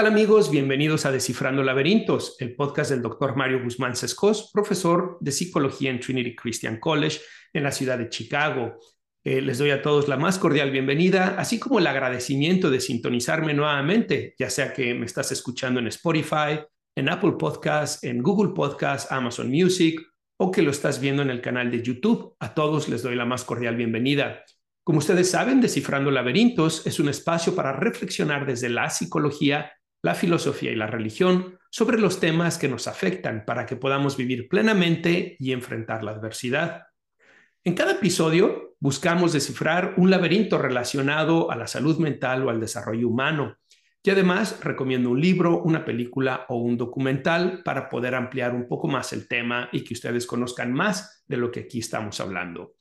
¿Qué tal amigos? Bienvenidos a Descifrando Laberintos, el podcast del doctor Mario Guzmán Sescos, profesor de psicología en Trinity Christian College en la ciudad de Chicago. Eh, les doy a todos la más cordial bienvenida, así como el agradecimiento de sintonizarme nuevamente, ya sea que me estás escuchando en Spotify, en Apple Podcasts, en Google Podcasts, Amazon Music o que lo estás viendo en el canal de YouTube. A todos les doy la más cordial bienvenida. Como ustedes saben, Descifrando Laberintos es un espacio para reflexionar desde la psicología la filosofía y la religión sobre los temas que nos afectan para que podamos vivir plenamente y enfrentar la adversidad. En cada episodio buscamos descifrar un laberinto relacionado a la salud mental o al desarrollo humano. Y además recomiendo un libro, una película o un documental para poder ampliar un poco más el tema y que ustedes conozcan más de lo que aquí estamos hablando.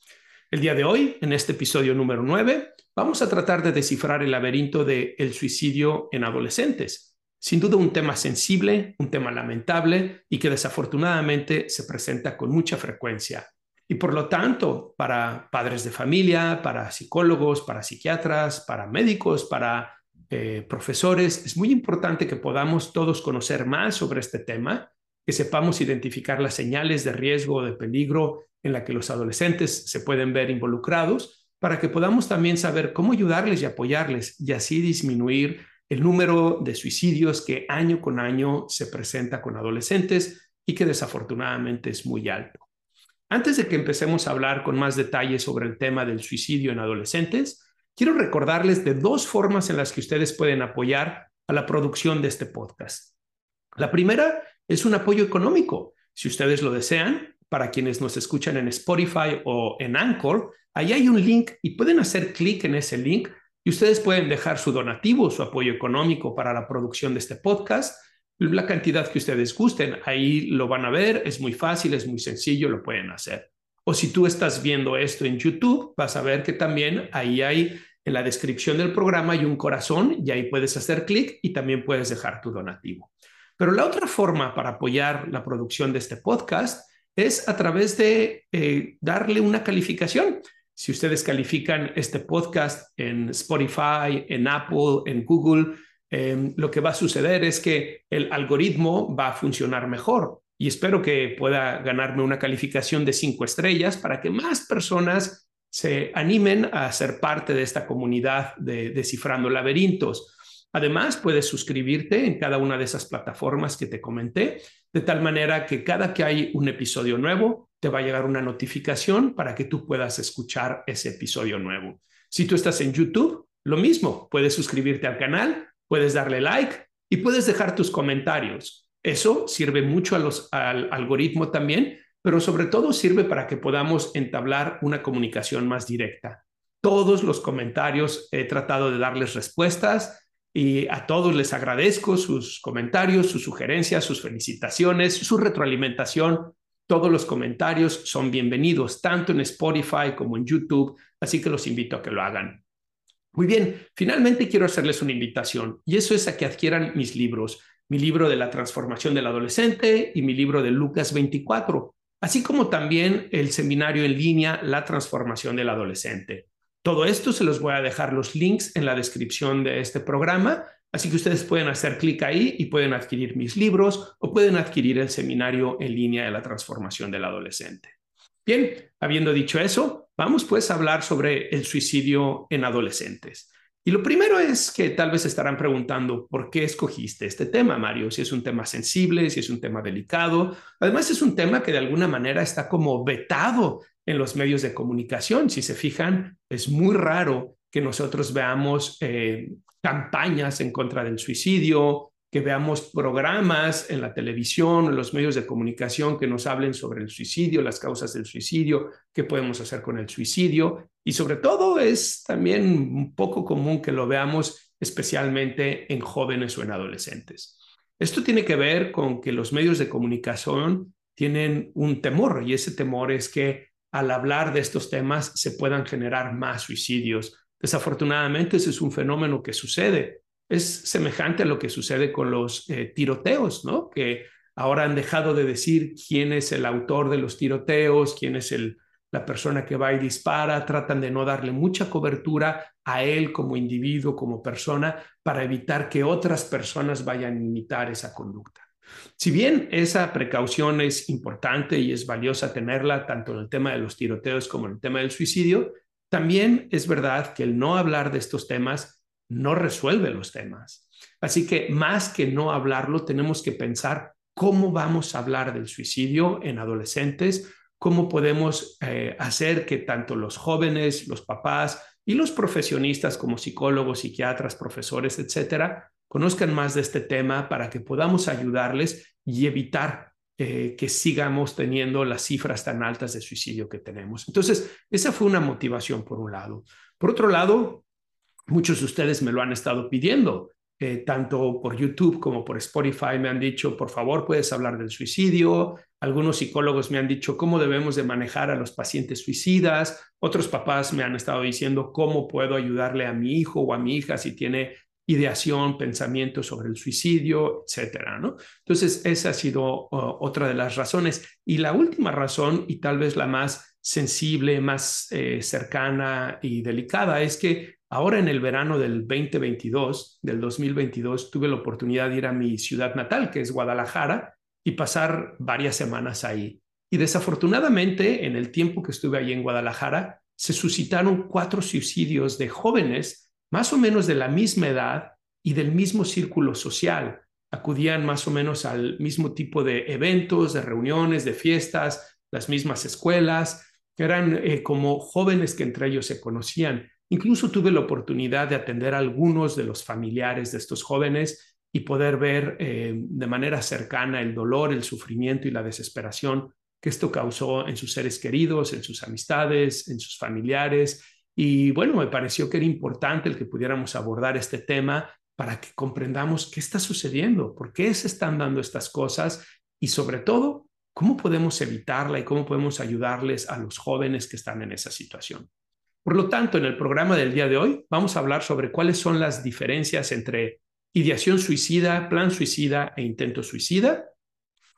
El día de hoy, en este episodio número 9, vamos a tratar de descifrar el laberinto del el suicidio en adolescentes sin duda un tema sensible, un tema lamentable y que desafortunadamente se presenta con mucha frecuencia. Y por lo tanto, para padres de familia, para psicólogos, para psiquiatras, para médicos, para eh, profesores, es muy importante que podamos todos conocer más sobre este tema, que sepamos identificar las señales de riesgo o de peligro en la que los adolescentes se pueden ver involucrados, para que podamos también saber cómo ayudarles y apoyarles y así disminuir el número de suicidios que año con año se presenta con adolescentes y que desafortunadamente es muy alto. Antes de que empecemos a hablar con más detalles sobre el tema del suicidio en adolescentes, quiero recordarles de dos formas en las que ustedes pueden apoyar a la producción de este podcast. La primera es un apoyo económico. Si ustedes lo desean, para quienes nos escuchan en Spotify o en Anchor, ahí hay un link y pueden hacer clic en ese link y ustedes pueden dejar su donativo, su apoyo económico para la producción de este podcast, la cantidad que ustedes gusten. Ahí lo van a ver, es muy fácil, es muy sencillo, lo pueden hacer. O si tú estás viendo esto en YouTube, vas a ver que también ahí hay en la descripción del programa hay un corazón y ahí puedes hacer clic y también puedes dejar tu donativo. Pero la otra forma para apoyar la producción de este podcast es a través de eh, darle una calificación. Si ustedes califican este podcast en Spotify, en Apple, en Google, em, lo que va a suceder es que el algoritmo va a funcionar mejor y espero que pueda ganarme una calificación de cinco estrellas para que más personas se animen a ser parte de esta comunidad de Descifrando Laberintos. Además, puedes suscribirte en cada una de esas plataformas que te comenté, de tal manera que cada que hay un episodio nuevo, te va a llegar una notificación para que tú puedas escuchar ese episodio nuevo. Si tú estás en YouTube, lo mismo, puedes suscribirte al canal, puedes darle like y puedes dejar tus comentarios. Eso sirve mucho a los, al algoritmo también, pero sobre todo sirve para que podamos entablar una comunicación más directa. Todos los comentarios he tratado de darles respuestas y a todos les agradezco sus comentarios, sus sugerencias, sus felicitaciones, su retroalimentación todos los comentarios son bienvenidos, tanto en Spotify como en YouTube, así que los invito a que lo hagan. Muy bien, finalmente quiero hacerles una invitación y eso es a que adquieran mis libros, mi libro de la transformación del adolescente y mi libro de Lucas 24, así como también el seminario en línea La transformación del adolescente. Todo esto se los voy a dejar los links en la descripción de este programa Así que ustedes pueden hacer clic ahí y pueden adquirir mis libros o pueden adquirir el seminario en línea de la transformación del adolescente. Bien, habiendo dicho eso, vamos pues a hablar sobre el suicidio en adolescentes. Y lo primero es que tal vez estarán preguntando, ¿por qué escogiste este tema, Mario? Si es un tema sensible, si es un tema delicado. Además, es un tema que de alguna manera está como vetado en los medios de comunicación. Si se fijan, es muy raro que nosotros veamos eh, campañas en contra del suicidio, que veamos programas en la televisión, en los medios de comunicación que nos hablen sobre el suicidio, las causas del suicidio, qué podemos hacer con el suicidio. Y sobre todo es también un poco común que lo veamos especialmente en jóvenes o en adolescentes. Esto tiene que ver con que los medios de comunicación tienen un temor y ese temor es que al hablar de estos temas se puedan generar más suicidios, Desafortunadamente, ese es un fenómeno que sucede. Es semejante a lo que sucede con los eh, tiroteos, ¿no? Que ahora han dejado de decir quién es el autor de los tiroteos, quién es el la persona que va y dispara, tratan de no darle mucha cobertura a él como individuo, como persona, para evitar que otras personas vayan a imitar esa conducta. Si bien esa precaución es importante y es valiosa tenerla tanto en el tema de los tiroteos como en el tema del suicidio, también es verdad que el no hablar de estos temas no resuelve los temas. Así que más que no hablarlo, tenemos que pensar cómo vamos a hablar del suicidio en adolescentes, cómo podemos eh, hacer que tanto los jóvenes, los papás y los profesionistas como psicólogos, psiquiatras, profesores, etcétera, conozcan más de este tema para que podamos ayudarles y evitar eh, que sigamos teniendo las cifras tan altas de suicidio que tenemos. Entonces, esa fue una motivación por un lado. Por otro lado, muchos de ustedes me lo han estado pidiendo. Eh, tanto por YouTube como por Spotify me han dicho, por favor, puedes hablar del suicidio. Algunos psicólogos me han dicho cómo debemos de manejar a los pacientes suicidas. Otros papás me han estado diciendo cómo puedo ayudarle a mi hijo o a mi hija si tiene ideación, pensamiento sobre el suicidio, etcétera, ¿no? Entonces, esa ha sido otra de las razones. Y la última razón, y tal vez la más sensible, más eh, cercana y delicada, es que ahora en el verano del 2022, del 2022, tuve la oportunidad de ir a mi ciudad natal, que es Guadalajara, y pasar varias semanas ahí. Y desafortunadamente, en el tiempo que estuve ahí en Guadalajara, se suscitaron cuatro suicidios de jóvenes más o menos de la misma edad y del mismo círculo social. Acudían más o menos al mismo tipo de eventos, de reuniones, de fiestas, las mismas escuelas. Eran eh, como jóvenes que entre ellos se conocían. Incluso tuve la oportunidad de atender a algunos de los familiares de estos jóvenes y poder ver eh, de manera cercana el dolor, el sufrimiento y la desesperación que esto causó en sus seres queridos, en sus amistades, en sus familiares y bueno, me pareció que era importante el que pudiéramos abordar este tema para que comprendamos qué está sucediendo, por qué se están dando estas cosas y sobre todo, cómo podemos evitarla y cómo podemos ayudarles a los jóvenes que están en esa situación. Por lo tanto, en el programa del día de hoy vamos a hablar sobre cuáles son las diferencias entre ideación suicida, plan suicida e intento suicida.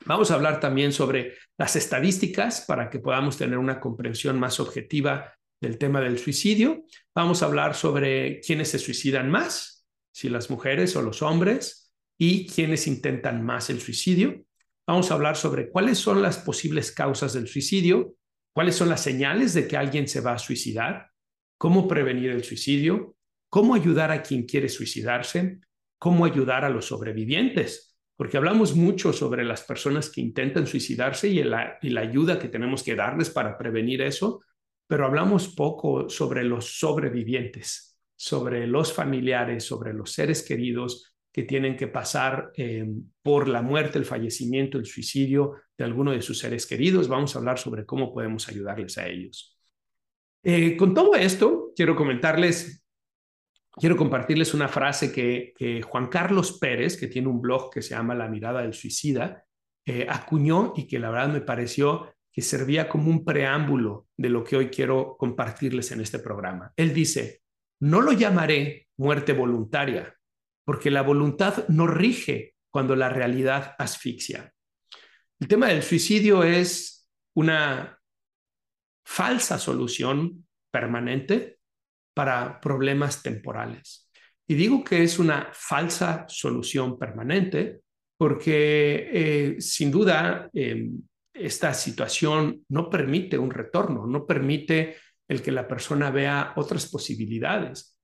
Vamos a hablar también sobre las estadísticas para que podamos tener una comprensión más objetiva del tema del suicidio. Vamos a hablar sobre quiénes se suicidan más, si las mujeres o los hombres, y quiénes intentan más el suicidio. Vamos a hablar sobre cuáles son las posibles causas del suicidio, cuáles son las señales de que alguien se va a suicidar, cómo prevenir el suicidio, cómo ayudar a quien quiere suicidarse, cómo ayudar a los sobrevivientes, porque hablamos mucho sobre las personas que intentan suicidarse y la, y la ayuda que tenemos que darles para prevenir eso, pero hablamos poco sobre los sobrevivientes, sobre los familiares, sobre los seres queridos que tienen que pasar eh, por la muerte, el fallecimiento, el suicidio de alguno de sus seres queridos. Vamos a hablar sobre cómo podemos ayudarles a ellos. Eh, con todo esto, quiero comentarles, quiero compartirles una frase que, Juan Carlos Pérez, que tiene un blog que se llama La mirada del suicida, eh, acuñó y que la verdad me pareció que servía como un preámbulo de lo que hoy quiero compartirles en este programa. Él dice, no lo llamaré muerte voluntaria, porque la voluntad no rige cuando la realidad asfixia. El tema del suicidio es una falsa solución permanente para problemas temporales. Y digo que es una falsa solución permanente porque eh, sin duda em, esta situación no permite un retorno, no permite el que la persona vea otras posibilidades.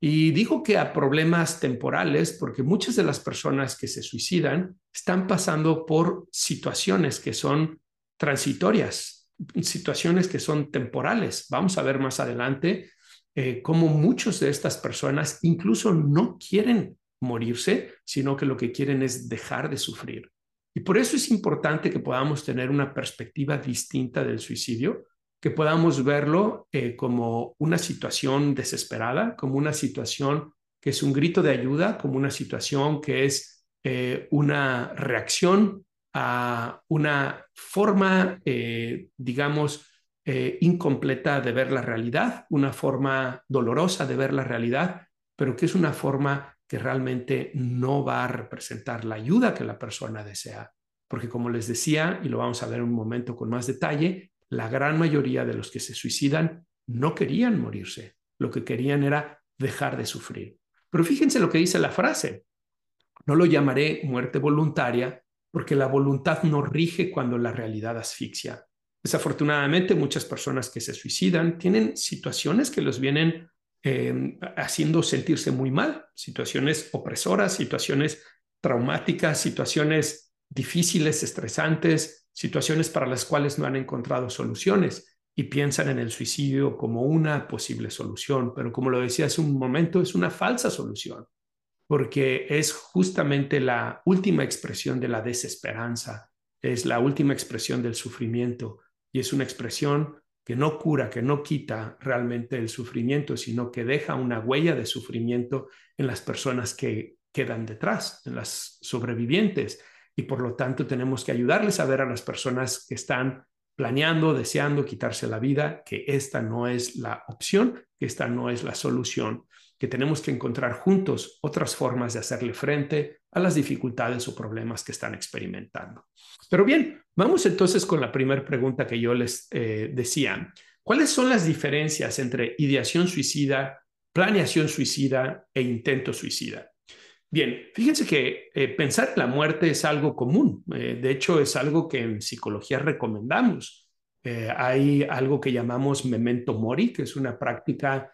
Y digo que a problemas temporales, porque muchas de las personas que se suicidan están pasando por situaciones que son transitorias, situaciones que son temporales. Vamos a ver más adelante eh, cómo muchas de estas personas incluso no quieren morirse, sino que lo que quieren es dejar de sufrir. Y por eso es importante que podamos tener una perspectiva distinta del suicidio, que podamos verlo eh, como una situación desesperada, como una situación que es un grito de ayuda, como una situación que es eh, una reacción a una forma, eh, digamos, incompleta de ver la realidad, una forma dolorosa de ver la realidad, pero que es una forma que realmente no va a representar la ayuda que la persona desea. Porque como les decía, y lo vamos a ver en un momento con más detalle, la gran mayoría de los que se suicidan no querían morirse, lo que querían era dejar de sufrir. Pero fíjense lo que dice la frase, no lo llamaré muerte voluntaria porque la voluntad no rige cuando la realidad asfixia. Desafortunadamente, muchas personas que se suicidan tienen situaciones que los vienen em, haciendo sentirse muy mal, situaciones opresoras, situaciones traumáticas, situaciones difíciles, estresantes, situaciones para las cuales no han encontrado soluciones y piensan en el suicidio como una posible solución, pero como lo decía hace un momento, es una falsa solución porque es justamente la última expresión de la desesperanza, es la última expresión del sufrimiento y es una expresión que no cura, que no quita realmente el sufrimiento, sino que deja una huella de sufrimiento en las personas que quedan detrás, en las sobrevivientes. Y por lo tanto tenemos que ayudarles a ver a las personas que están planeando, deseando quitarse la vida, que esta no es la opción, que esta no es la solución, que tenemos que encontrar juntos otras formas de hacerle frente a las dificultades o problemas que están experimentando. Pero bien, vamos entonces con la primera pregunta que yo les eh, decía. ¿Cuáles son las diferencias entre ideación suicida, planeación suicida e intento suicida? Bien, fíjense que eh, pensar en la muerte es algo común. Eh, de hecho, es algo que en psicología recomendamos. hay algo que llamamos memento mori, que es una práctica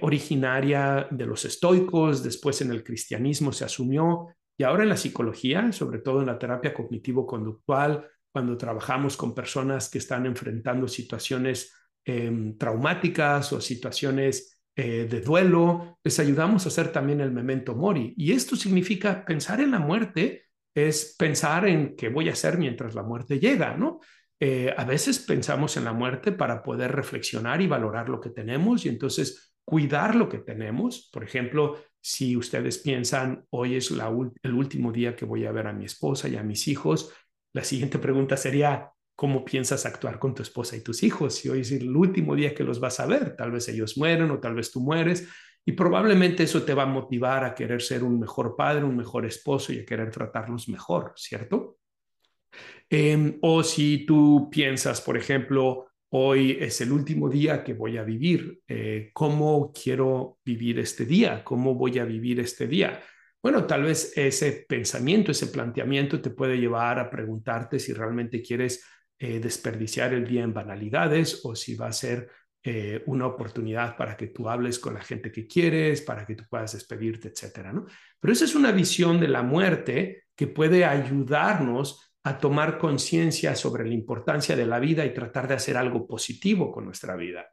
originaria de los estoicos, después en el cristianismo se asumió y ahora en la psicología, sobre todo en la terapia cognitivo-conductual, cuando trabajamos con personas que están enfrentando situaciones em, traumáticas o situaciones eh, de duelo, les ayudamos a hacer también el memento mori. Y esto significa pensar en la muerte, es pensar en qué voy a hacer mientras la muerte llega, ¿no? Eh, a veces pensamos en la muerte para poder reflexionar y valorar lo que tenemos y entonces cuidar lo que tenemos. Por ejemplo, si ustedes piensan, hoy es el último día que voy a ver a mi esposa y a mis hijos, la siguiente pregunta sería, ¿cómo piensas actuar con tu esposa y tus hijos? Si hoy es el último día que los vas a ver, tal vez ellos mueren o tal vez tú mueres. Y probablemente eso te va a motivar a querer ser un mejor padre, un mejor esposo y a querer tratarlos mejor, ¿cierto? Em, o si tú piensas, por ejemplo, hoy es el último día que voy a vivir. Eh, ¿Cómo quiero vivir este día? ¿Cómo voy a vivir este día? Bueno, tal vez ese pensamiento, ese planteamiento te puede llevar a preguntarte si realmente quieres eh, desperdiciar el día en banalidades o si va a ser eh, una oportunidad para que tú hables con la gente que quieres, para que tú puedas despedirte, etcétera, ¿no? Pero esa es una visión de la muerte que puede ayudarnos a tomar conciencia sobre la importancia de la vida y tratar de hacer algo positivo con nuestra vida.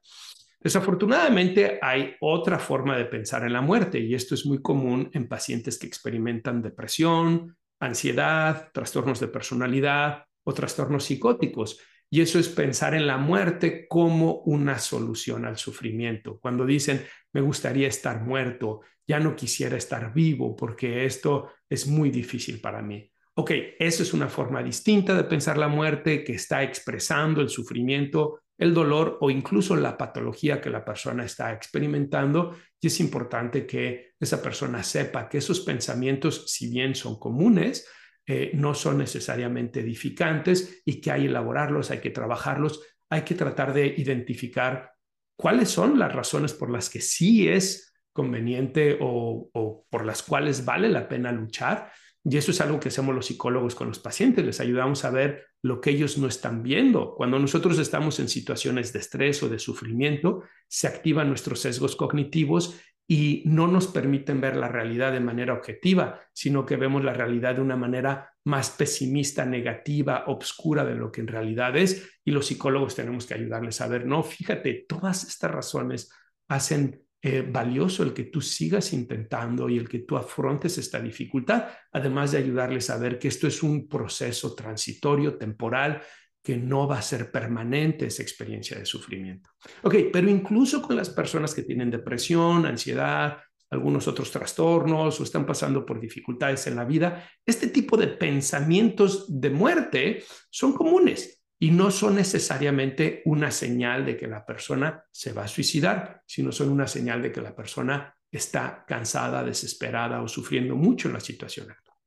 Desafortunadamente hay otra forma de pensar en la muerte y esto es muy común en pacientes que experimentan depresión, ansiedad, trastornos de personalidad o trastornos psicóticos. Y eso es pensar en la muerte como una solución al sufrimiento. Cuando dicen, me gustaría estar muerto, ya no quisiera estar vivo porque esto es muy difícil para mí. Ok, eso es una forma distinta de pensar la muerte que está expresando el sufrimiento, el dolor o incluso la patología que la persona está experimentando. Y es importante que esa persona sepa que esos pensamientos, si bien son comunes, eh, no son necesariamente edificantes y que hay que elaborarlos, hay que trabajarlos, hay que tratar de identificar cuáles son las razones por las que sí es conveniente o, o por las cuales vale la pena luchar y eso es algo que hacemos los psicólogos con los pacientes, les ayudamos a ver lo que ellos no están viendo. Cuando nosotros estamos en situaciones de estrés o de sufrimiento, se activan nuestros sesgos cognitivos y no nos permiten ver la realidad de manera objetiva, sino que vemos la realidad de una manera más pesimista, negativa, obscura de lo que en realidad es. Y los psicólogos tenemos que ayudarles a ver, no, fíjate, todas estas razones hacen eh, valioso el que tú sigas intentando y el que tú afrontes esta dificultad, además de ayudarles a ver que esto es un proceso transitorio, temporal, que no va a ser permanente esa experiencia de sufrimiento. Ok, pero incluso con las personas que tienen depresión, ansiedad, algunos otros trastornos o están pasando por dificultades en la vida, este tipo de pensamientos de muerte son comunes y no son necesariamente una señal de que la persona se va a suicidar, sino son una señal de que la persona está cansada, desesperada o sufriendo mucho en la situación actual.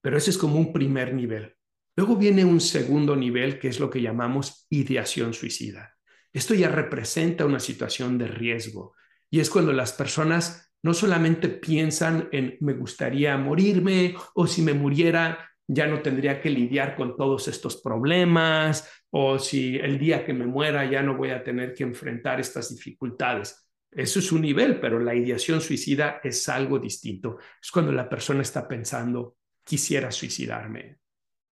Pero ese es como un primer nivel. Luego viene un segundo nivel que es lo que llamamos ideación suicida. Esto ya representa una situación de riesgo y es cuando las personas no solamente piensan en me gustaría morirme o si me muriera ya no tendría que lidiar con todos estos problemas o si el día que me muera ya no voy a tener que enfrentar estas dificultades. Eso es un nivel, pero la ideación suicida es algo distinto. Es cuando la persona está pensando, quisiera suicidarme,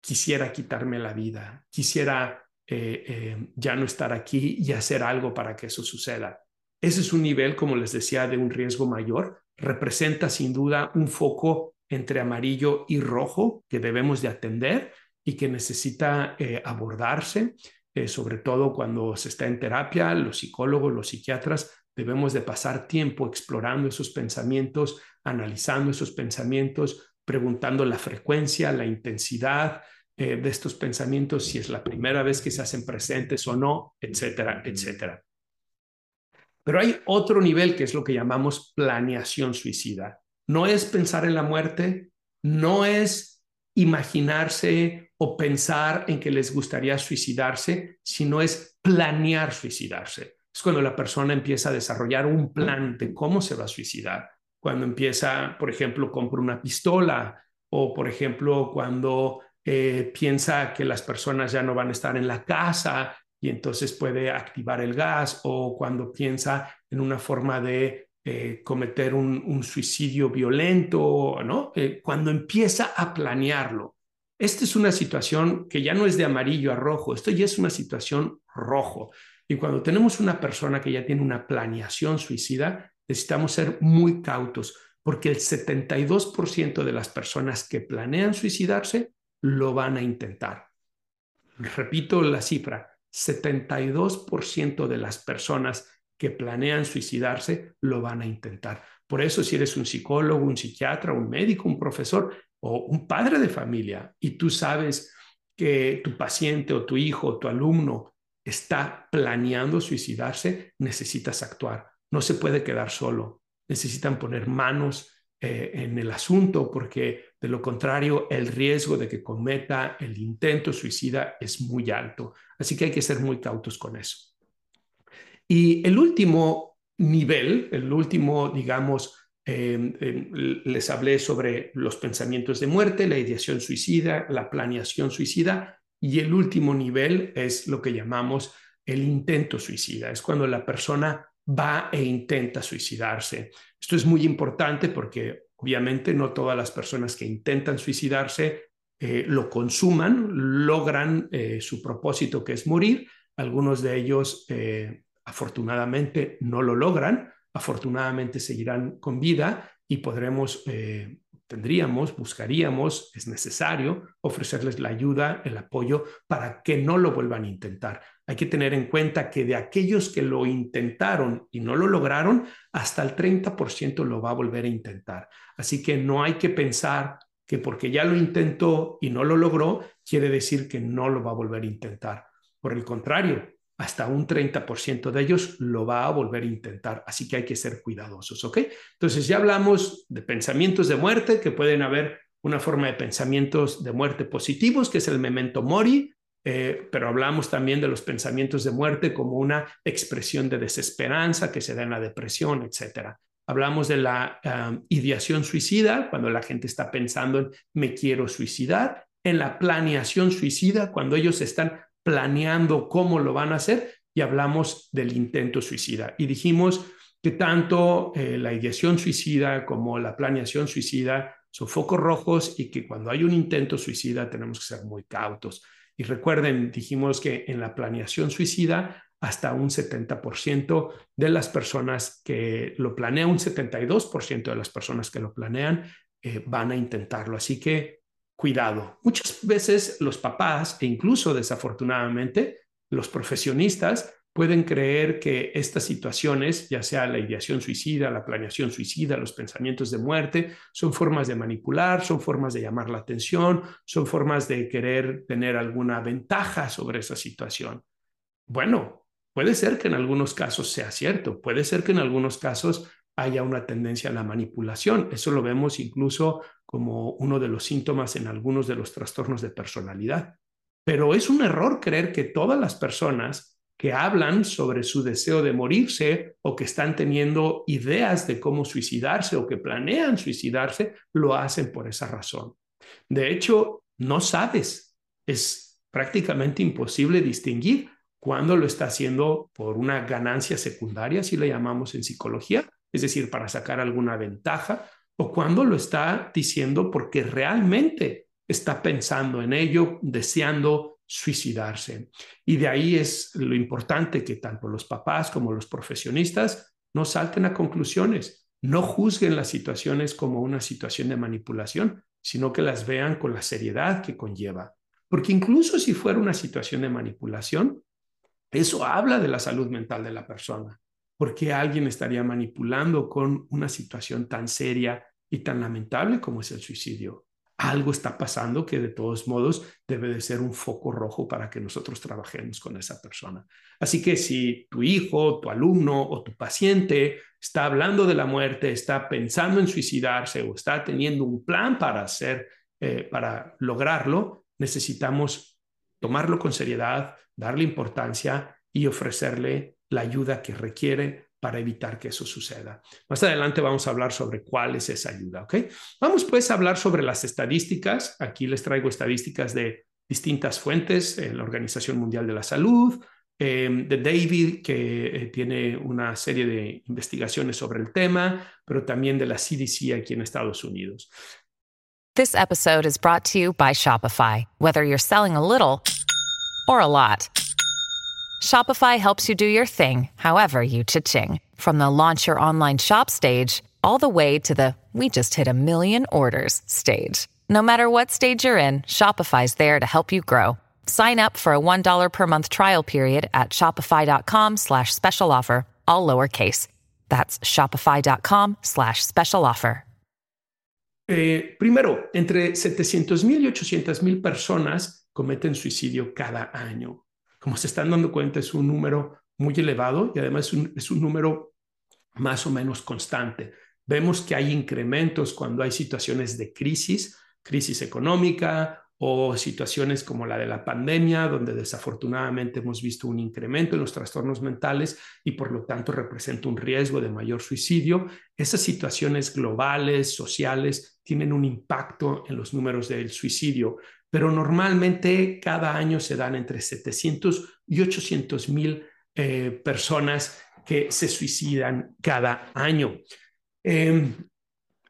quisiera quitarme la vida, quisiera eh, eh, ya no estar aquí y hacer algo para que eso suceda. Ese es un nivel, como les decía, de un riesgo mayor. Representa sin duda un foco entre amarillo y rojo que debemos de atender y que necesita eh, abordarse, eh, sobre todo cuando se está en terapia, los psicólogos, los psiquiatras, debemos de pasar tiempo explorando esos pensamientos, analizando esos pensamientos, preguntando la frecuencia, la intensidad eh, de estos pensamientos, si es la primera vez que se hacen presentes o no, etcétera, etcétera. Pero hay otro nivel que es lo que llamamos planeación suicida. No es pensar en la muerte, no es imaginarse o pensar en que les gustaría suicidarse, sino es planear suicidarse. Es cuando la persona empieza a desarrollar un plan de cómo se va a suicidar. Cuando empieza, por ejemplo, compra una pistola o, por ejemplo, cuando eh, piensa que las personas ya no van a estar en la casa y entonces puede activar el gas o cuando piensa en una forma de eh, cometer un, suicidio violento, ¿no? Eh, cuando empieza a planearlo. Esta es una situación que ya no es de amarillo a rojo, esto ya es una situación rojo. Y cuando tenemos una persona que ya tiene una planeación suicida, necesitamos ser muy cautos, porque el 72% de las personas que planean suicidarse lo van a intentar. Repito la cifra, 72% de las personas que planean suicidarse lo van a intentar. Por eso si eres un psicólogo, un psiquiatra, un médico, un profesor o un padre de familia y tú sabes que tu paciente o tu hijo o tu alumno está planeando suicidarse, necesitas actuar. No se puede quedar solo. Necesitan poner manos eh, en el asunto porque de lo contrario el riesgo de que cometa el intento suicida es muy alto. Así que hay que ser muy cautos con eso. Y el último nivel, el último, digamos, em, em, les hablé sobre los pensamientos de muerte, la ideación suicida, la planeación suicida, y el último nivel es lo que llamamos el intento suicida. Es cuando la persona va e intenta suicidarse. Esto es muy importante porque obviamente no todas las personas que intentan suicidarse eh, lo consuman, logran eh, su propósito que es morir. Algunos de ellos eh, afortunadamente no lo logran, afortunadamente seguirán con vida y podremos, tendríamos, buscaríamos, es necesario ofrecerles la ayuda, el apoyo para que no lo vuelvan a intentar. Hay que tener en cuenta que de aquellos que lo intentaron y no lo lograron, hasta el 30% lo va a volver a intentar. Así que no hay que pensar que porque ya lo intentó y no lo logró, quiere decir que no lo va a volver a intentar. Por el contrario, hasta un 30% de ellos lo va a volver a intentar. Así que hay que ser cuidadosos, ¿ok? Entonces ya hablamos de pensamientos de muerte, que pueden haber una forma de pensamientos de muerte positivos, que es el memento mori, eh, pero hablamos también de los pensamientos de muerte como una expresión de desesperanza que se da en la depresión, etcétera. Hablamos de la ideación suicida, cuando la gente está pensando en me quiero suicidar, en la planeación suicida, cuando ellos están planeando cómo lo van a hacer, y hablamos del intento suicida. Y dijimos que tanto eh, la ideación suicida como la planeación suicida son focos rojos y que cuando hay un intento suicida tenemos que ser muy cautos. Y recuerden, dijimos que en la planeación suicida, hasta un 70% de las personas que lo planean, un 72% de las personas que lo planean, van a intentarlo. Así que cuidado. Muchas veces los papás e incluso desafortunadamente los profesionistas pueden creer que estas situaciones, ya sea la ideación suicida, la planeación suicida, los pensamientos de muerte, son formas de manipular, son formas de llamar la atención, son formas de querer tener alguna ventaja sobre esa situación. Bueno, puede ser que en algunos casos sea cierto, puede ser que en algunos casos haya una tendencia a la manipulación. Eso lo vemos incluso como uno de los síntomas en algunos de los trastornos de personalidad. Pero es un error creer que todas las personas que hablan sobre su deseo de morirse o que están teniendo ideas de cómo suicidarse o que planean suicidarse, lo hacen por esa razón. De hecho, no sabes, es prácticamente imposible distinguir cuándo lo está haciendo por una ganancia secundaria, si le llamamos en psicología, es decir, para sacar alguna ventaja, o cuándo lo está diciendo porque realmente está pensando en ello, deseando suicidarse. Y de ahí es lo importante que tanto los papás como los profesionistas no salten a conclusiones, no juzguen las situaciones como una situación de manipulación, sino que las vean con la seriedad que conlleva. Porque incluso si fuera una situación de manipulación, eso habla de la salud mental de la persona. ¿Por qué alguien estaría manipulando con una situación tan seria y tan lamentable como es el suicidio? algo está pasando que de todos modos debe de ser un foco rojo para que nosotros trabajemos con esa persona. Así que si tu hijo, tu alumno o tu paciente está hablando de la muerte, está pensando en suicidarse o está teniendo un plan para hacer, eh, para lograrlo, necesitamos tomarlo con seriedad, darle importancia y ofrecerle la ayuda que requiere para evitar que eso suceda. Más adelante vamos a hablar sobre cuál es esa ayuda, ¿ok? Vamos pues a hablar sobre las estadísticas. Aquí les traigo estadísticas de distintas fuentes, eh, la Organización Mundial de la Salud, de David, que eh, tiene una serie de investigaciones sobre el tema, pero también de la CDC aquí en Estados Unidos. This episode is brought to you by Shopify. Whether you're selling a little or a lot. Shopify helps you do your thing, however you cha-ching. From the launch your online shop stage, all the way to the we just hit a million orders stage. No matter what stage you're in, Shopify's there to help you grow. Sign up for a $1 per month trial period at shopify.com slash special offer, all lowercase. That's shopify.com slash special offer. Eh, primero, entre 700 mil y 800 mil personas cometen suicidio cada año. Como se están dando cuenta, es un número muy elevado y además es un, es un número más o menos constante. Vemos que hay incrementos cuando hay situaciones de crisis, crisis económica o situaciones como la de la pandemia, donde desafortunadamente hemos visto un incremento en los trastornos mentales y por lo tanto representa un riesgo de mayor suicidio. Esas situaciones globales, sociales, tienen un impacto en los números del suicidio pero normalmente cada año se dan entre 700 y 800 mil eh, personas que se suicidan cada año. Em,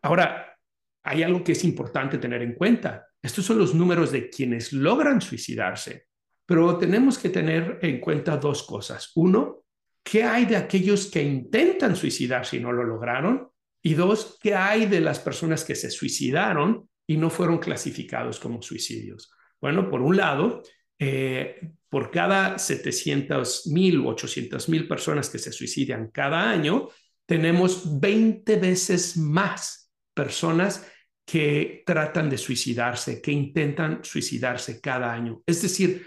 ahora, hay algo que es importante tener en cuenta. Estos son los números de quienes logran suicidarse, pero tenemos que tener en cuenta dos cosas. Uno, ¿qué hay de aquellos que intentan suicidarse y no lo lograron? Y dos, ¿qué hay de las personas que se suicidaron y no fueron clasificados como suicidios. Bueno, por un lado, eh, por cada 700 mil u 800 mil personas que se suicidan cada año, tenemos 20 veces más personas que tratan de suicidarse, que intentan suicidarse cada año. Es decir,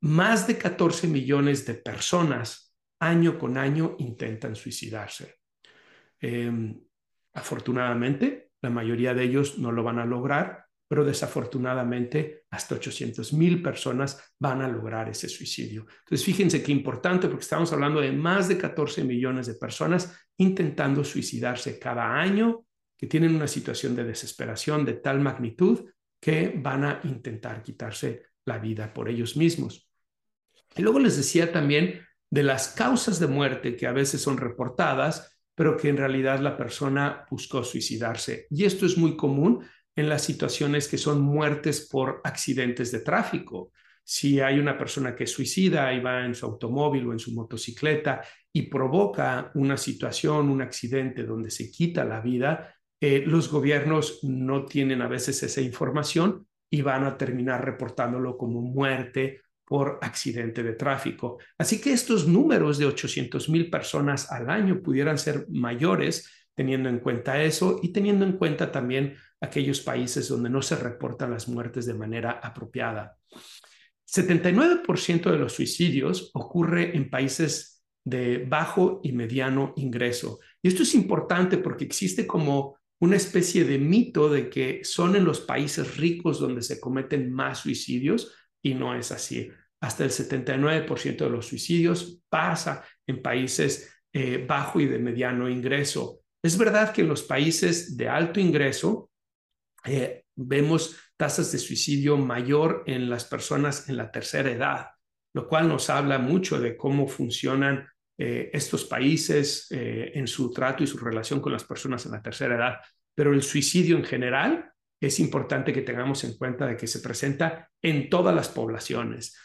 más de 14 millones de personas año con año intentan suicidarse. Em, afortunadamente, la mayoría de ellos no lo van a lograr, pero desafortunadamente hasta 800 mil personas van a lograr ese suicidio. Entonces, fíjense qué importante porque estamos hablando de más de 14 millones de personas intentando suicidarse cada año, que tienen una situación de desesperación de tal magnitud que van a intentar quitarse la vida por ellos mismos. Y luego les decía también de las causas de muerte que a veces son reportadas, pero que en realidad la persona buscó suicidarse. Y esto es muy común en las situaciones que son muertes por accidentes de tráfico. Si hay una persona que suicida y va en su automóvil o en su motocicleta y provoca una situación, un accidente donde se quita la vida, eh, los gobiernos no tienen a veces esa información y van a terminar reportándolo como muerte por accidente de tráfico. Así que estos números de 800 mil personas al año pudieran ser mayores teniendo en cuenta eso y teniendo en cuenta también aquellos países donde no se reportan las muertes de manera apropiada. 79% de los suicidios ocurre en países de bajo y mediano ingreso. Y esto es importante porque existe como una especie de mito de que son en los países ricos donde se cometen más suicidios y no es así. Hasta el 79% de los suicidios pasa en países eh, bajo y de mediano ingreso. Es verdad que en los países de alto ingreso eh, vemos tasas de suicidio mayor en las personas en la tercera edad, lo cual nos habla mucho de cómo funcionan eh, estos países en su trato y su relación con las personas en la tercera edad. Pero el suicidio en general es importante que tengamos en cuenta de que se presenta en todas las poblaciones.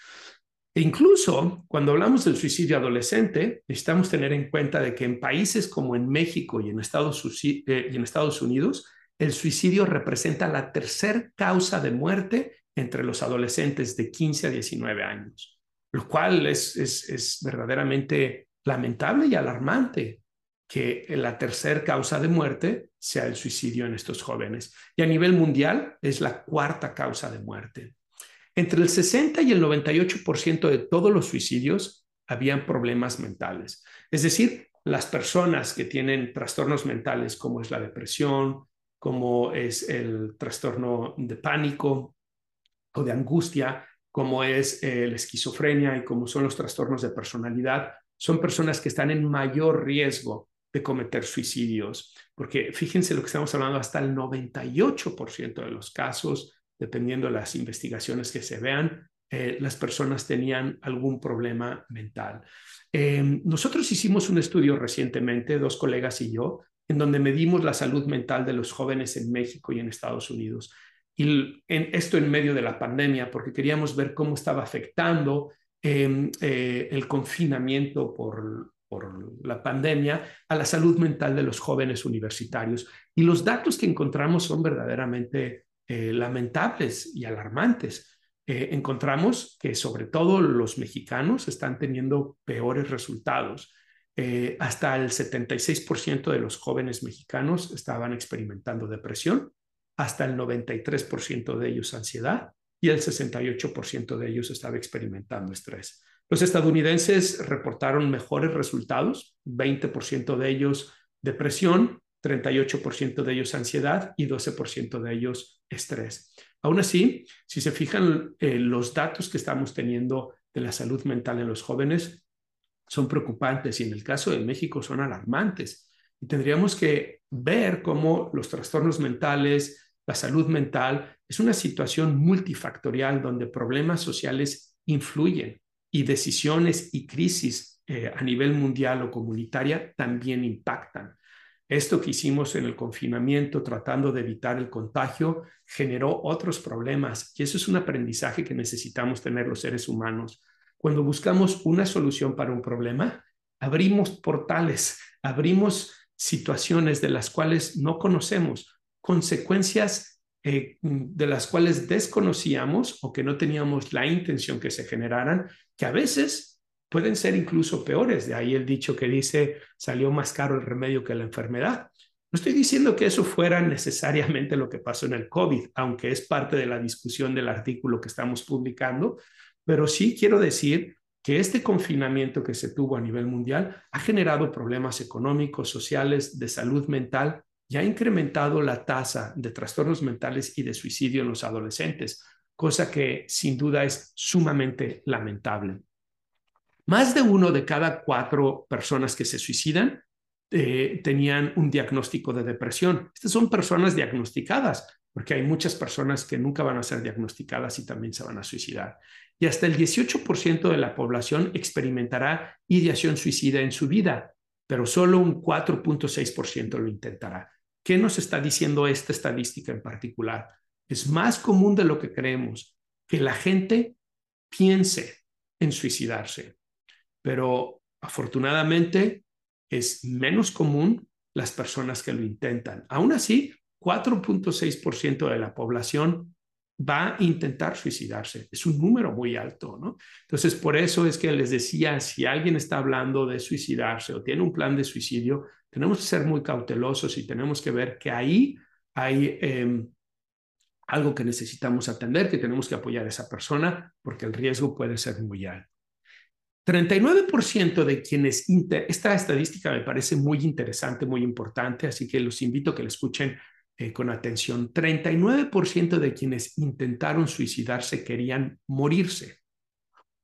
E incluso cuando hablamos del suicidio adolescente, necesitamos tener en cuenta de que en países como en México y en Estados, eh, Unidos, el suicidio representa la tercera causa de muerte entre los adolescentes de 15 a 19 años, lo cual es verdaderamente lamentable y alarmante que la tercera causa de muerte sea el suicidio en estos jóvenes. Y a nivel mundial es la cuarta causa de muerte. Entre el 60 y el 98% de todos los suicidios habían problemas mentales. Es decir, las personas que tienen trastornos mentales como es la depresión, como es el trastorno de pánico o de angustia, como es la esquizofrenia y como son los trastornos de personalidad, son personas que están en mayor riesgo de cometer suicidios, porque fíjense lo que estamos hablando, hasta el 98% de los casos, dependiendo de las investigaciones que se vean, eh, las personas tenían algún problema mental. Em, nosotros hicimos un estudio recientemente, dos colegas y yo, en donde medimos la salud mental de los jóvenes en México y en Estados Unidos. Y en, esto en medio de la pandemia, porque queríamos ver cómo estaba afectando Em, eh, el confinamiento por, por la pandemia a la salud mental de los jóvenes universitarios. Y los datos que encontramos son verdaderamente eh, lamentables y alarmantes. Eh, encontramos que sobre todo los mexicanos están teniendo peores resultados. hasta el 76% de los jóvenes mexicanos estaban experimentando depresión, hasta el 93% de ellos ansiedad y el 68% de ellos estaba experimentando estrés. Los estadounidenses reportaron mejores resultados, 20% de ellos depresión, 38% de ellos ansiedad y 12% de ellos estrés. Aún así, si se fijan eh, los datos que estamos teniendo de la salud mental en los jóvenes, son preocupantes y en el caso de México son alarmantes. Y tendríamos que ver cómo los trastornos mentales, la salud mental es una situación multifactorial donde problemas sociales influyen y decisiones y crisis eh, a nivel mundial o comunitaria también impactan. Esto que hicimos en el confinamiento tratando de evitar el contagio generó otros problemas y eso es un aprendizaje que necesitamos tener los seres humanos. Cuando buscamos una solución para un problema, abrimos portales, abrimos situaciones de las cuales no conocemos consecuencias eh, de las cuales desconocíamos o que no teníamos la intención que se generaran, que a veces pueden ser incluso peores. De ahí el dicho que dice, salió más caro el remedio que la enfermedad. No estoy diciendo que eso fuera necesariamente lo que pasó en el COVID, aunque es parte de la discusión del artículo que estamos publicando, pero sí quiero decir que este confinamiento que se tuvo a nivel mundial ha generado problemas económicos, sociales, de salud mental y ha incrementado la tasa de trastornos mentales y de suicidio en los adolescentes, cosa que sin duda es sumamente lamentable. Más de uno de cada cuatro personas que se suicidan eh, tenían un diagnóstico de depresión. Estas son personas diagnosticadas, porque hay muchas personas que nunca van a ser diagnosticadas y también se van a suicidar. Y hasta el 18% de la población experimentará ideación suicida en su vida, pero solo un 4.6% lo intentará. ¿Qué nos está diciendo esta estadística en particular? Es más común de lo que creemos que la gente piense en suicidarse, pero afortunadamente es menos común las personas que lo intentan. Aún así, 4.6% de la población va a intentar suicidarse. Es un número muy alto, ¿no? Entonces, por eso es que les decía, si alguien está hablando de suicidarse o tiene un plan de suicidio, tenemos que ser muy cautelosos y tenemos que ver que ahí hay em, algo que necesitamos atender, que tenemos que apoyar a esa persona porque el riesgo puede ser muy alto. 39% de quienes, esta estadística me parece muy interesante, muy importante, así que los invito a que la escuchen eh, con atención. 39% de quienes intentaron suicidarse querían morirse.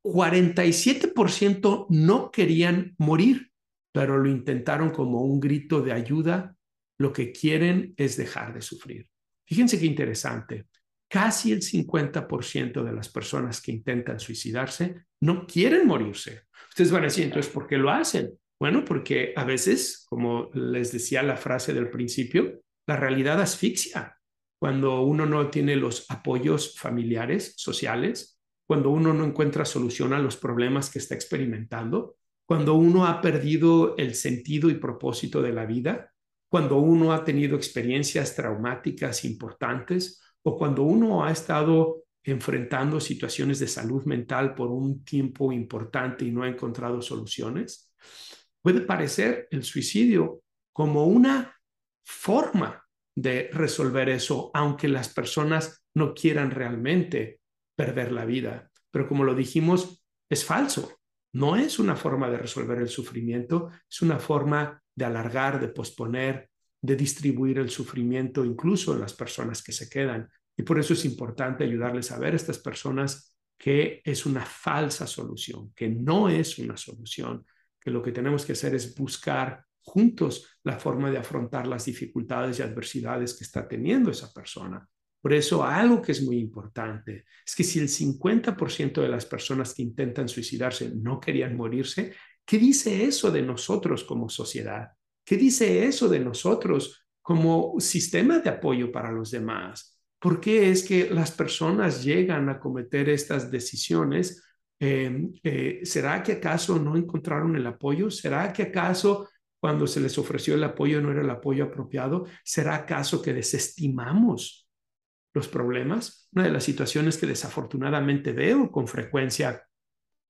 47% no querían morir, pero lo intentaron como un grito de ayuda. Lo que quieren es dejar de sufrir. Fíjense qué interesante. Casi el 50% de las personas que intentan suicidarse no quieren morirse. Ustedes van a decir, entonces, ¿por qué lo hacen? Bueno, porque a veces, como les decía la frase del principio, la realidad asfixia. Cuando uno no tiene los apoyos familiares, sociales, cuando uno no encuentra solución a los problemas que está experimentando, cuando uno ha perdido el sentido y propósito de la vida, cuando uno ha tenido experiencias traumáticas importantes o cuando uno ha estado enfrentando situaciones de salud mental por un tiempo importante y no ha encontrado soluciones, puede parecer el suicidio como una forma de resolver eso, aunque las personas no quieran realmente perder la vida. Pero como lo dijimos, es falso. No es una forma de resolver el sufrimiento, es una forma de alargar, de posponer, de distribuir el sufrimiento incluso en las personas que se quedan. Y por eso es importante ayudarles a ver a estas personas que es una falsa solución, que no es una solución, que lo que tenemos que hacer es buscar juntos la forma de afrontar las dificultades y adversidades que está teniendo esa persona. Por eso algo que es muy importante es que si el 50% de las personas que intentan suicidarse no querían morirse, ¿qué dice eso de nosotros como sociedad? ¿Qué dice eso de nosotros como sistema de apoyo para los demás? ¿Por qué es que las personas llegan a cometer estas decisiones? Em, eh, ¿Será que acaso no encontraron el apoyo? ¿Será que acaso cuando se les ofreció el apoyo no era el apoyo apropiado? ¿Será acaso que desestimamos los problemas. Una de las situaciones que desafortunadamente veo con frecuencia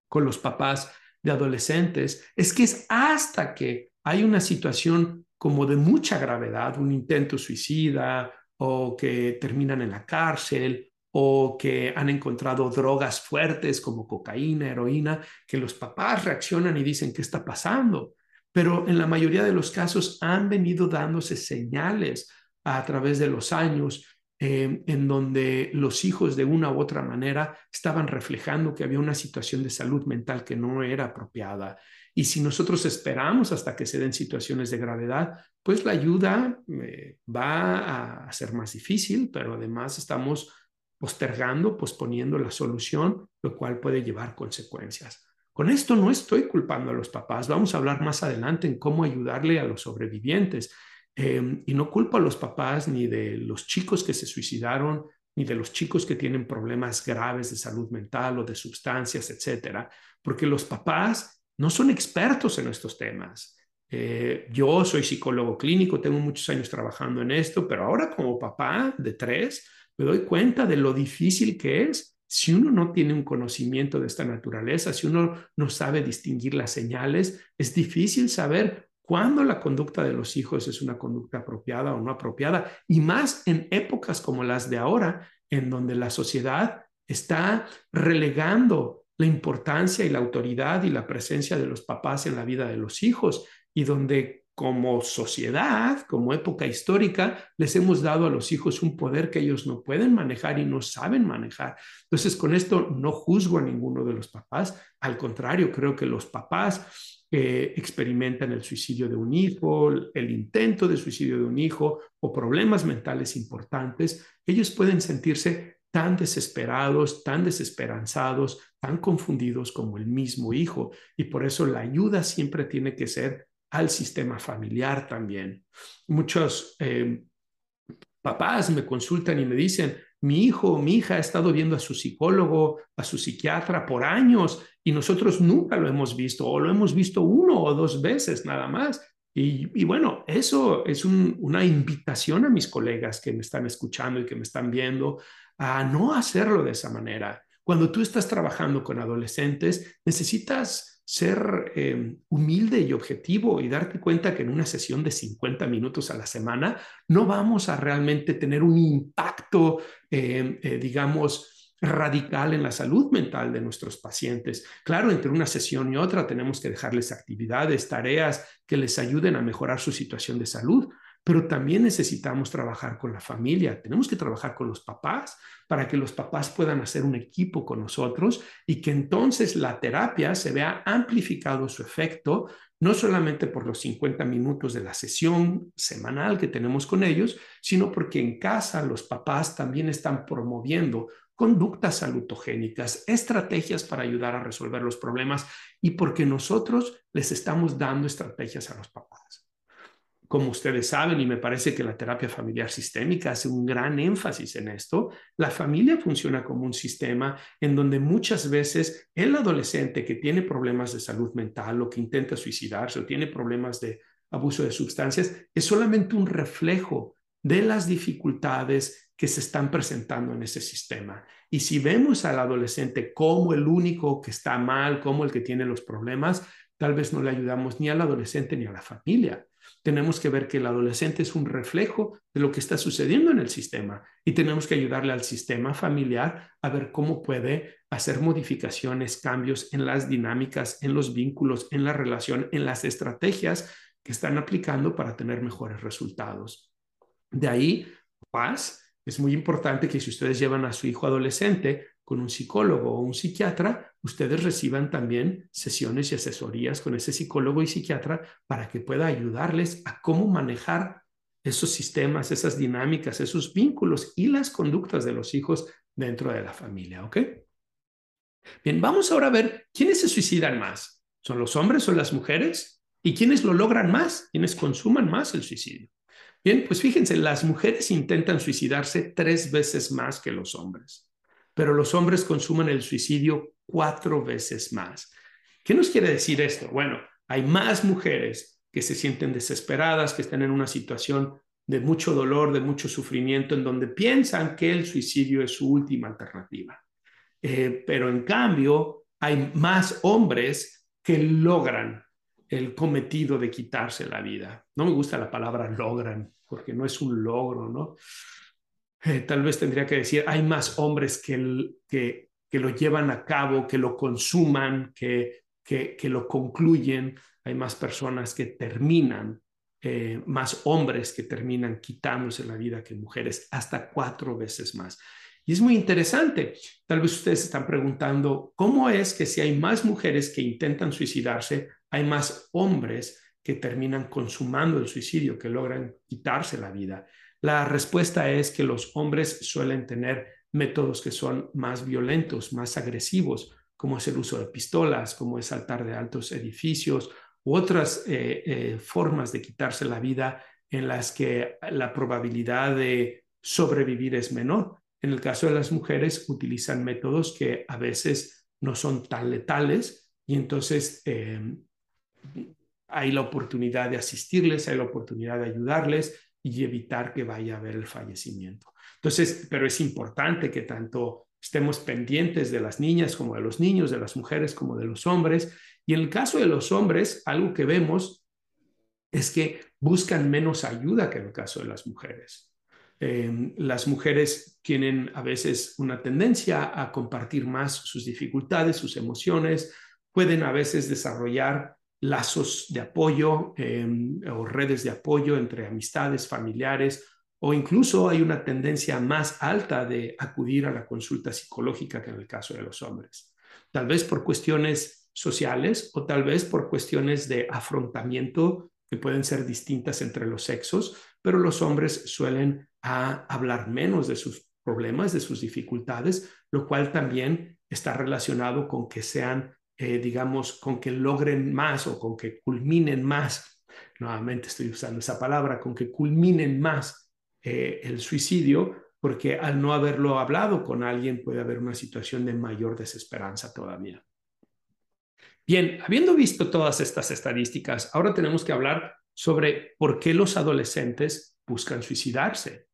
con los papás de adolescentes es que es hasta que hay una situación como de mucha gravedad, un intento suicida o que terminan en la cárcel o que han encontrado drogas fuertes como cocaína, heroína, que los papás reaccionan y dicen, ¿qué está pasando? Pero en la mayoría de los casos han venido dándose señales a través de los años Em, en donde los hijos de una u otra manera estaban reflejando que había una situación de salud mental que no era apropiada. Y si nosotros esperamos hasta que se den situaciones de gravedad, pues la ayuda eh, va a ser más difícil, pero además estamos postergando, posponiendo la solución, lo cual puede llevar consecuencias. Con esto no estoy culpando a los papás, vamos a hablar más adelante en cómo ayudarle a los sobrevivientes. Em, y no culpo a los papás ni de los chicos que se suicidaron, ni de los chicos que tienen problemas graves de salud mental o de sustancias, etcétera, porque los papás no son expertos en estos temas. Eh, yo soy psicólogo clínico, tengo muchos años trabajando en esto, pero ahora como papá de tres, me doy cuenta de lo difícil que es si uno no tiene un conocimiento de esta naturaleza, si uno no sabe distinguir las señales, es difícil saber cuándo la conducta de los hijos es una conducta apropiada o no apropiada, y más en épocas como las de ahora, en donde la sociedad está relegando la importancia y la autoridad y la presencia de los papás en la vida de los hijos, y donde como sociedad, como época histórica, les hemos dado a los hijos un poder que ellos no pueden manejar y no saben manejar. Entonces, con esto no juzgo a ninguno de los papás, al contrario, creo que los papás que experimentan el suicidio de un hijo, el intento de suicidio de un hijo o problemas mentales importantes, ellos pueden sentirse tan desesperados, tan desesperanzados, tan confundidos como el mismo hijo. Y por eso la ayuda siempre tiene que ser al sistema familiar también. Muchos eh, papás me consultan y me dicen, mi hijo o mi hija ha estado viendo a su psicólogo, a su psiquiatra por años y nosotros nunca lo hemos visto o lo hemos visto uno o dos veces nada más. Y, bueno, eso es una invitación a mis colegas que me están escuchando y que me están viendo a no hacerlo de esa manera. Cuando tú estás trabajando con adolescentes, necesitas ser eh, humilde y objetivo y darte cuenta que en una sesión de 50 minutos a la semana no vamos a realmente tener un impacto, eh, eh, digamos, radical en la salud mental de nuestros pacientes. Claro, entre una sesión y otra tenemos que dejarles actividades, tareas que les ayuden a mejorar su situación de salud, pero también necesitamos trabajar con la familia, tenemos que trabajar con los papás para que los papás puedan hacer un equipo con nosotros y que entonces la terapia se vea amplificado su efecto, no solamente por los 50 minutos de la sesión semanal que tenemos con ellos, sino porque en casa los papás también están promoviendo conductas salutogénicas, estrategias para ayudar a resolver los problemas y porque nosotros les estamos dando estrategias a los papás como ustedes saben, y me parece que la terapia familiar sistémica hace un gran énfasis en esto, la familia funciona como un sistema en donde muchas veces el adolescente que tiene problemas de salud mental o que intenta suicidarse o tiene problemas de abuso de sustancias es solamente un reflejo de las dificultades que se están presentando en ese sistema. Y si vemos al adolescente como el único que está mal, como el que tiene los problemas, tal vez no le ayudamos ni al adolescente ni a la familia tenemos que ver que el adolescente es un reflejo de lo que está sucediendo en el sistema y tenemos que ayudarle al sistema familiar a ver cómo puede hacer modificaciones, cambios en las dinámicas, en los vínculos, en la relación, en las estrategias que están aplicando para tener mejores resultados. De ahí, paz. Es muy importante que si ustedes llevan a su hijo adolescente con un psicólogo o un psiquiatra, ustedes reciban también sesiones y asesorías con ese psicólogo y psiquiatra para que pueda ayudarles a cómo manejar esos sistemas, esas dinámicas, esos vínculos y las conductas de los hijos dentro de la familia, ¿ok? Bien, vamos ahora a ver quiénes se suicidan más. ¿Son los hombres o las mujeres? ¿Y quiénes lo logran más? ¿Quiénes consuman más el suicidio? Bien, pues fíjense, las mujeres intentan suicidarse tres veces más que los hombres pero los hombres consumen el suicidio cuatro veces más. ¿Qué nos quiere decir esto? Bueno, hay más mujeres que se sienten desesperadas, que están en una situación de mucho dolor, de mucho sufrimiento, en donde piensan que el suicidio es su última alternativa. Eh, pero en cambio, hay más hombres que logran el cometido de quitarse la vida. No me gusta la palabra logran, porque no es un logro, ¿no? Eh, tal vez tendría que decir, hay más hombres que, que, que lo llevan a cabo, que lo consuman, que, que, que lo concluyen, hay más personas que terminan, eh, más hombres que terminan quitándose la vida que mujeres, hasta cuatro veces más. Y es muy interesante. Tal vez ustedes están preguntando, ¿cómo es que si hay más mujeres que intentan suicidarse, hay más hombres que terminan consumando el suicidio, que logran quitarse la vida? La respuesta es que los hombres suelen tener métodos que son más violentos, más agresivos, como es el uso de pistolas, como es saltar de altos edificios u otras eh, eh, formas de quitarse la vida en las que la probabilidad de sobrevivir es menor. En el caso de las mujeres, utilizan métodos que a veces no son tan letales y entonces eh, hay la oportunidad de asistirles, hay la oportunidad de ayudarles y evitar que vaya a haber el fallecimiento. Entonces, pero es importante que tanto estemos pendientes de las niñas como de los niños, de las mujeres como de los hombres. Y en el caso de los hombres, algo que vemos es que buscan menos ayuda que en el caso de las mujeres. Eh, las mujeres tienen a veces una tendencia a compartir más sus dificultades, sus emociones, pueden a veces desarrollar lazos de apoyo em, o redes de apoyo entre amistades, familiares, o incluso hay una tendencia más alta de acudir a la consulta psicológica que en el caso de los hombres. Tal vez por cuestiones sociales o tal vez por cuestiones de afrontamiento que pueden ser distintas entre los sexos, pero los hombres suelen hablar menos de sus problemas, de sus dificultades, lo cual también está relacionado con que sean eh, digamos, con que logren más o con que culminen más, nuevamente estoy usando esa palabra, con que culminen más eh, el suicidio, porque al no haberlo hablado con alguien puede haber una situación de mayor desesperanza todavía. Bien, habiendo visto todas estas estadísticas, ahora tenemos que hablar sobre por qué los adolescentes buscan suicidarse.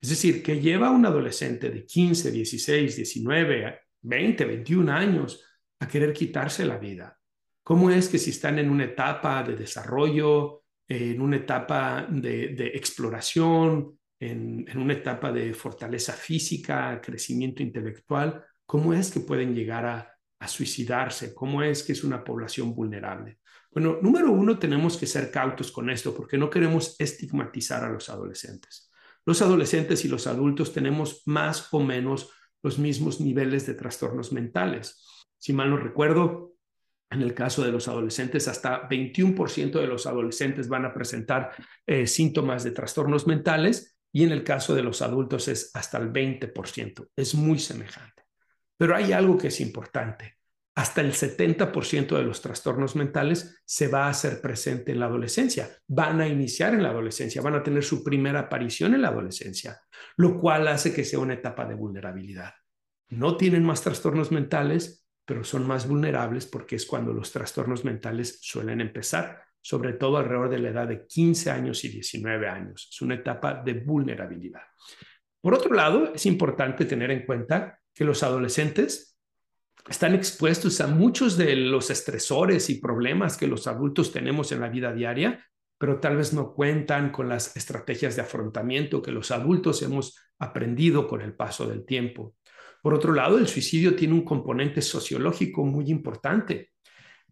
Es decir, que lleva un adolescente de 15, 16, 19, 20, 21 años a querer quitarse la vida? ¿Cómo es que si están en una etapa de desarrollo, en una etapa de, exploración, en, una etapa de fortaleza física, crecimiento intelectual, ¿cómo es que pueden llegar a, a suicidarse? ¿Cómo es que es una población vulnerable? Bueno, número uno, tenemos que ser cautos con esto porque no queremos estigmatizar a los adolescentes. Los adolescentes y los adultos tenemos más o menos los mismos niveles de trastornos mentales. Si mal no recuerdo, en el caso de los adolescentes, hasta 21% de los adolescentes van a presentar eh, síntomas de trastornos mentales y en el caso de los adultos es hasta el 20%. Es muy semejante. Pero hay algo que es importante. Hasta el 70% de los trastornos mentales se va a hacer presente en la adolescencia. Van a iniciar en la adolescencia, van a tener su primera aparición en la adolescencia, lo cual hace que sea una etapa de vulnerabilidad. No tienen más trastornos mentales, pero son más vulnerables porque es cuando los trastornos mentales suelen empezar, sobre todo alrededor de la edad de 15 años y 19 años. Es una etapa de vulnerabilidad. Por otro lado, es importante tener en cuenta que los adolescentes están expuestos a muchos de los estresores y problemas que los adultos tenemos en la vida diaria, pero tal vez no cuentan con las estrategias de afrontamiento que los adultos hemos aprendido con el paso del tiempo. Por otro lado, el suicidio tiene un componente sociológico muy importante.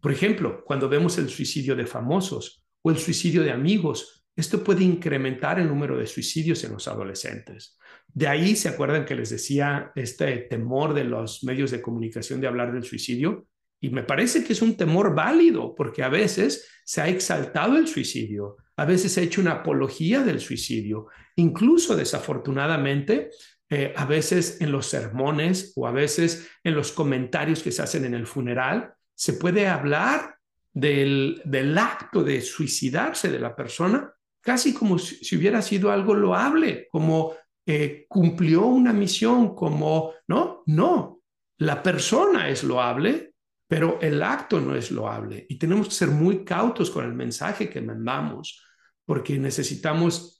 Por ejemplo, cuando vemos el suicidio de famosos o el suicidio de amigos, esto puede incrementar el número de suicidios en los adolescentes. De ahí se acuerdan que les decía este temor de los medios de comunicación de hablar del suicidio. Y me parece que es un temor válido porque a veces se ha exaltado el suicidio, a veces se ha hecho una apología del suicidio. Incluso desafortunadamente eh, a veces en los sermones o a veces en los comentarios que se hacen en el funeral, se puede hablar del, acto de suicidarse de la persona casi como si, hubiera sido algo loable, como eh, cumplió una misión, como, no, no, la persona es loable, pero el acto no es loable. Y tenemos que ser muy cautos con el mensaje que mandamos, porque necesitamos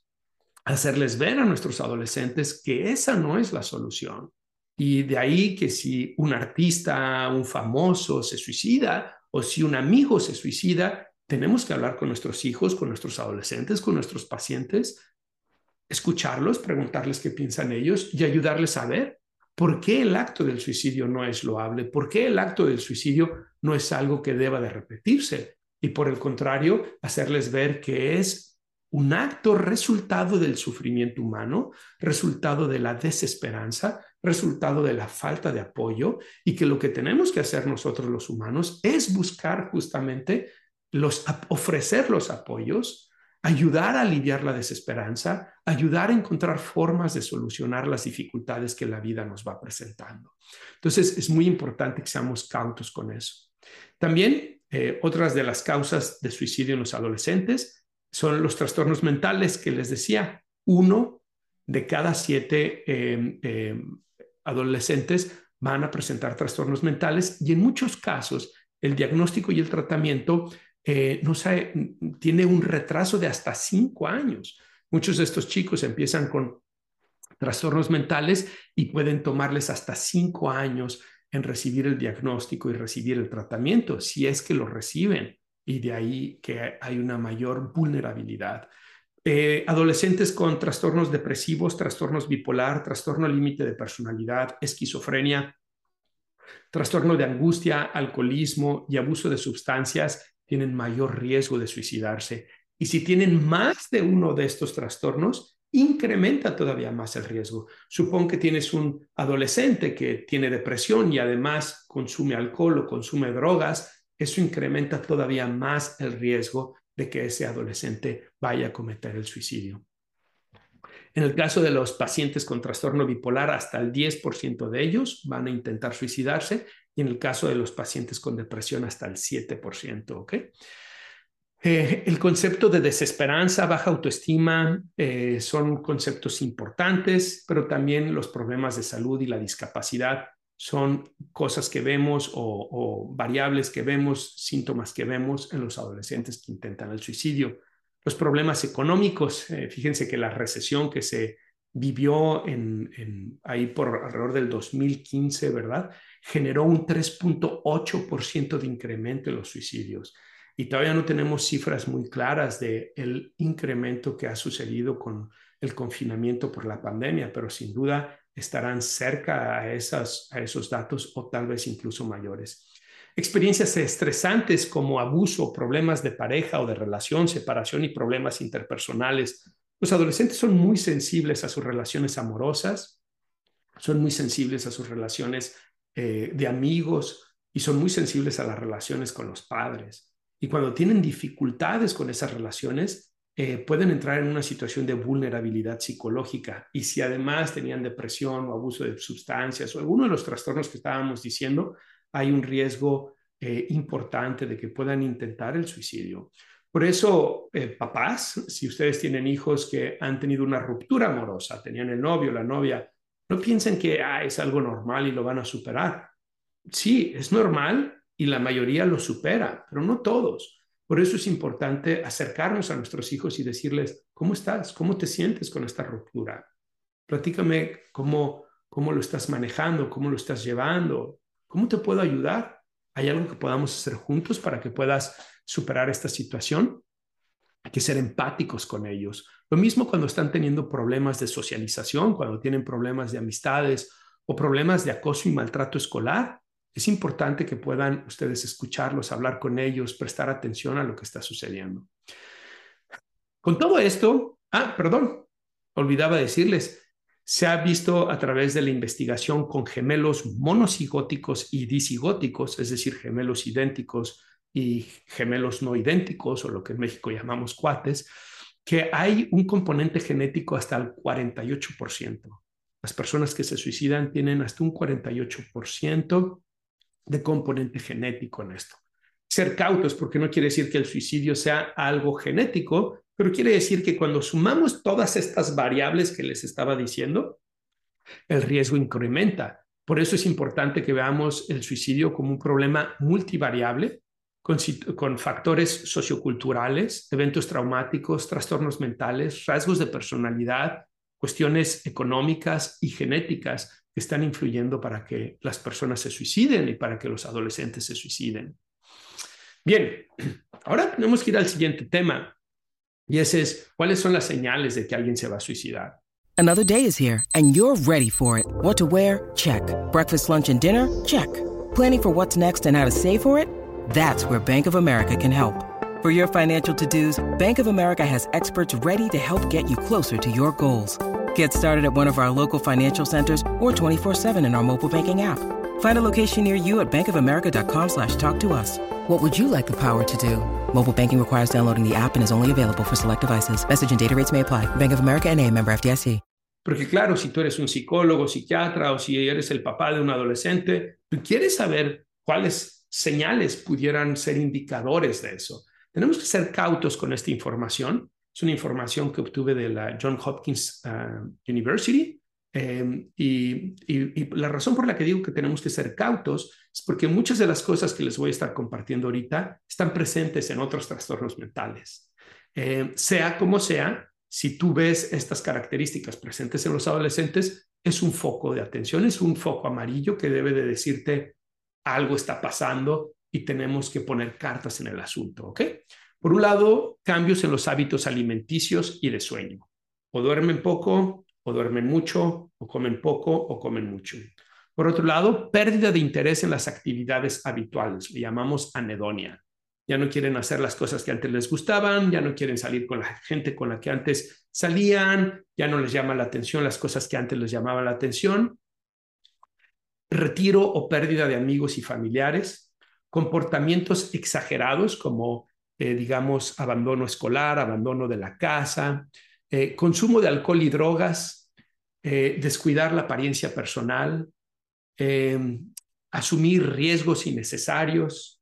hacerles ver a nuestros adolescentes que esa no es la solución. Y de ahí que si un artista, un famoso se suicida o si un amigo se suicida, tenemos que hablar con nuestros hijos, con nuestros adolescentes, con nuestros pacientes, escucharlos, preguntarles qué piensan ellos y ayudarles a ver por qué el acto del suicidio no es loable, por qué el acto del suicidio no es algo que deba de repetirse y por el contrario, hacerles ver que es un acto resultado del sufrimiento humano, resultado de la desesperanza, resultado de la falta de apoyo y que lo que tenemos que hacer nosotros los humanos es buscar justamente los ofrecer los apoyos, ayudar a aliviar la desesperanza, ayudar a encontrar formas de solucionar las dificultades que la vida nos va presentando. Entonces, es muy importante que seamos cautos con eso. También, eh, otras de las causas de suicidio en los adolescentes son los trastornos mentales que les decía. Uno de cada siete em, em, adolescentes van a presentar trastornos mentales y en muchos casos el diagnóstico y el tratamiento eh, no tiene un retraso de hasta cinco años. Muchos de estos chicos empiezan con trastornos mentales y pueden tomarles hasta cinco años en recibir el diagnóstico y recibir el tratamiento, si es que lo reciben y de ahí que hay una mayor vulnerabilidad. Eh, adolescentes con trastornos depresivos, trastornos bipolar, trastorno límite de personalidad, esquizofrenia, trastorno de angustia, alcoholismo y abuso de sustancias tienen mayor riesgo de suicidarse. Y si tienen más de uno de estos trastornos, incrementa todavía más el riesgo. Supón que tienes un adolescente que tiene depresión y además consume alcohol o consume drogas, eso incrementa todavía más el riesgo de que ese adolescente vaya a cometer el suicidio. En el caso de los pacientes con trastorno bipolar, hasta el 10% de ellos van a intentar suicidarse y en el caso de los pacientes con depresión, hasta el 7%. ¿ok? Eh, el concepto de desesperanza, baja autoestima eh, son conceptos importantes, pero también los problemas de salud y la discapacidad son cosas que vemos o, variables que vemos, síntomas que vemos en los adolescentes que intentan el suicidio. Los problemas económicos, eh, fíjense que la recesión que se vivió en, ahí por alrededor del 2015, ¿verdad? Generó un 3.8% de incremento en los suicidios. Y todavía no tenemos cifras muy claras del el incremento que ha sucedido con el confinamiento por la pandemia, pero sin duda estarán cerca a, esos datos o tal vez incluso mayores. Experiencias estresantes como abuso, problemas de pareja o de relación, separación y problemas interpersonales. Los adolescentes son muy sensibles a sus relaciones amorosas, son muy sensibles a sus relaciones eh, de amigos y son muy sensibles a las relaciones con los padres. Y cuando tienen dificultades con esas relaciones, eh, pueden entrar en una situación de vulnerabilidad psicológica. Y si además tenían depresión o abuso de sustancias o alguno de los trastornos que estábamos diciendo, hay un riesgo eh, importante de que puedan intentar el suicidio. Por eso, eh, papás, si ustedes tienen hijos que han tenido una ruptura amorosa, tenían el novio, la novia, no piensen que ah, es algo normal y lo van a superar. Sí, es normal y la mayoría lo supera, pero no todos. Por eso es importante acercarnos a nuestros hijos y decirles, ¿cómo estás? ¿Cómo te sientes con esta ruptura? Platícame cómo, cómo lo estás manejando, cómo lo estás llevando, cómo te puedo ayudar. ¿Hay algo que podamos hacer juntos para que puedas superar esta situación? Hay que ser empáticos con ellos. Lo mismo cuando están teniendo problemas de socialización, cuando tienen problemas de amistades o problemas de acoso y maltrato escolar. Es importante que puedan ustedes escucharlos, hablar con ellos, prestar atención a lo que está sucediendo. Con todo esto, ah, perdón, olvidaba decirles, se ha visto a través de la investigación con gemelos monocigóticos y disigóticos, es decir, gemelos idénticos y gemelos no idénticos, o lo que en México llamamos cuates, que hay un componente genético hasta el 48%. Las personas que se suicidan tienen hasta un 48% de componente genético en esto. Ser cautos, porque no quiere decir que el suicidio sea algo genético, pero quiere decir que cuando sumamos todas estas variables que les estaba diciendo, el riesgo incrementa. Por eso es importante que veamos el suicidio como un problema multivariable, con, con, factores socioculturales, eventos traumáticos, trastornos mentales, rasgos de personalidad, cuestiones económicas y genéticas están influyendo para que las personas se suiciden y para que los adolescentes se suiciden. Bien, ahora tenemos que ir al siguiente tema y ese es cuáles son las señales de que alguien se va a suicidar. Another day is here and you're ready for it. What to wear? Check. Breakfast, lunch and dinner? Check. Planning for what's next and how to save for it? That's where Bank of America can help. For your financial to-dos, Bank of America has experts ready to help get you closer to your goals. Get started at one of our local financial centers or 24-7 in our mobile banking app. Find a location near you at bankofamerica.com slash talk to us. What would you like the power to do? Mobile banking requires downloading the app and is only available for select devices. Message and data rates may apply. Bank of America NA, member FDIC. Porque claro, si tú eres un psicólogo, psiquiatra o si eres el papá de un adolescente, tú quieres saber cuáles señales pudieran ser indicadores de eso. Tenemos que ser cautos con esta información es una información que obtuve de la John Hopkins uh, University. Eh, y, y, la razón por la que digo que tenemos que ser cautos es porque muchas de las cosas que les voy a estar compartiendo ahorita están presentes en otros trastornos mentales. Eh, sea como sea, si tú ves estas características presentes en los adolescentes, es un foco de atención, es un foco amarillo que debe de decirte algo está pasando y tenemos que poner cartas en el asunto, ¿ok? Por un lado, cambios en los hábitos alimenticios y de sueño. O duermen poco, o duermen mucho, o comen poco, o comen mucho. Por otro lado, pérdida de interés en las actividades habituales, le llamamos anedonia. Ya no quieren hacer las cosas que antes les gustaban, ya no quieren salir con la gente con la que antes salían, ya no les llama la atención las cosas que antes les llamaban la atención. Retiro o pérdida de amigos y familiares, comportamientos exagerados como eh, digamos, abandono escolar, abandono de la casa, eh, consumo de alcohol y drogas, eh, descuidar la apariencia personal, asumir riesgos innecesarios,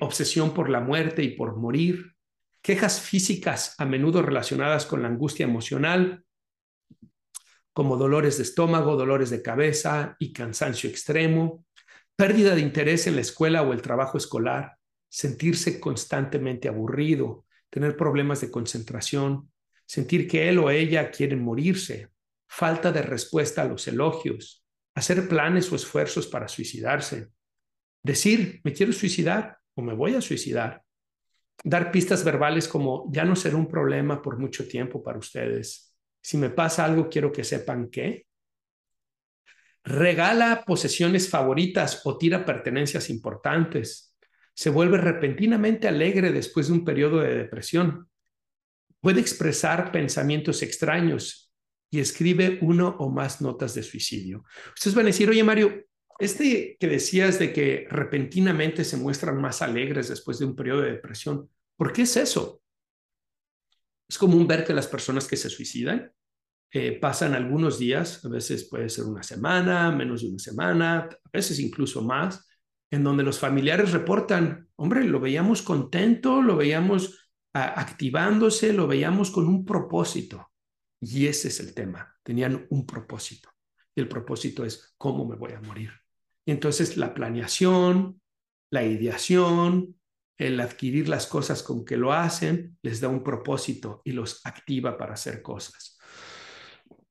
obsesión por la muerte y por morir, quejas físicas a menudo relacionadas con la angustia emocional, como dolores de estómago, dolores de cabeza y cansancio extremo, pérdida de interés en la escuela o el trabajo escolar, sentirse constantemente aburrido, tener problemas de concentración, sentir que él o ella quieren morirse, falta de respuesta a los elogios, hacer planes o esfuerzos para suicidarse, decir, me quiero suicidar o me voy a suicidar, dar pistas verbales como, ya no será un problema por mucho tiempo para ustedes. Si me pasa algo, quiero que sepan que. regala posesiones favoritas o tira pertenencias importantes, se vuelve repentinamente alegre después de un periodo de depresión, puede expresar pensamientos extraños y escribe uno o más notas de suicidio. Ustedes van a decir, oye Mario, este que decías de que repentinamente se muestran más alegres después de un periodo de depresión, ¿por qué es eso? Es común ver que las personas que se suicidan eh, pasan algunos días, a veces puede ser una semana, menos de una semana, a veces incluso más, en donde los familiares reportan, hombre, lo veíamos contento, lo veíamos activándose, lo veíamos con un propósito. Y ese es el tema, tenían un propósito. Y el propósito es cómo me voy a morir. Y entonces la planeación, la ideación, el adquirir las cosas con que lo hacen, les da un propósito y los activa para hacer cosas.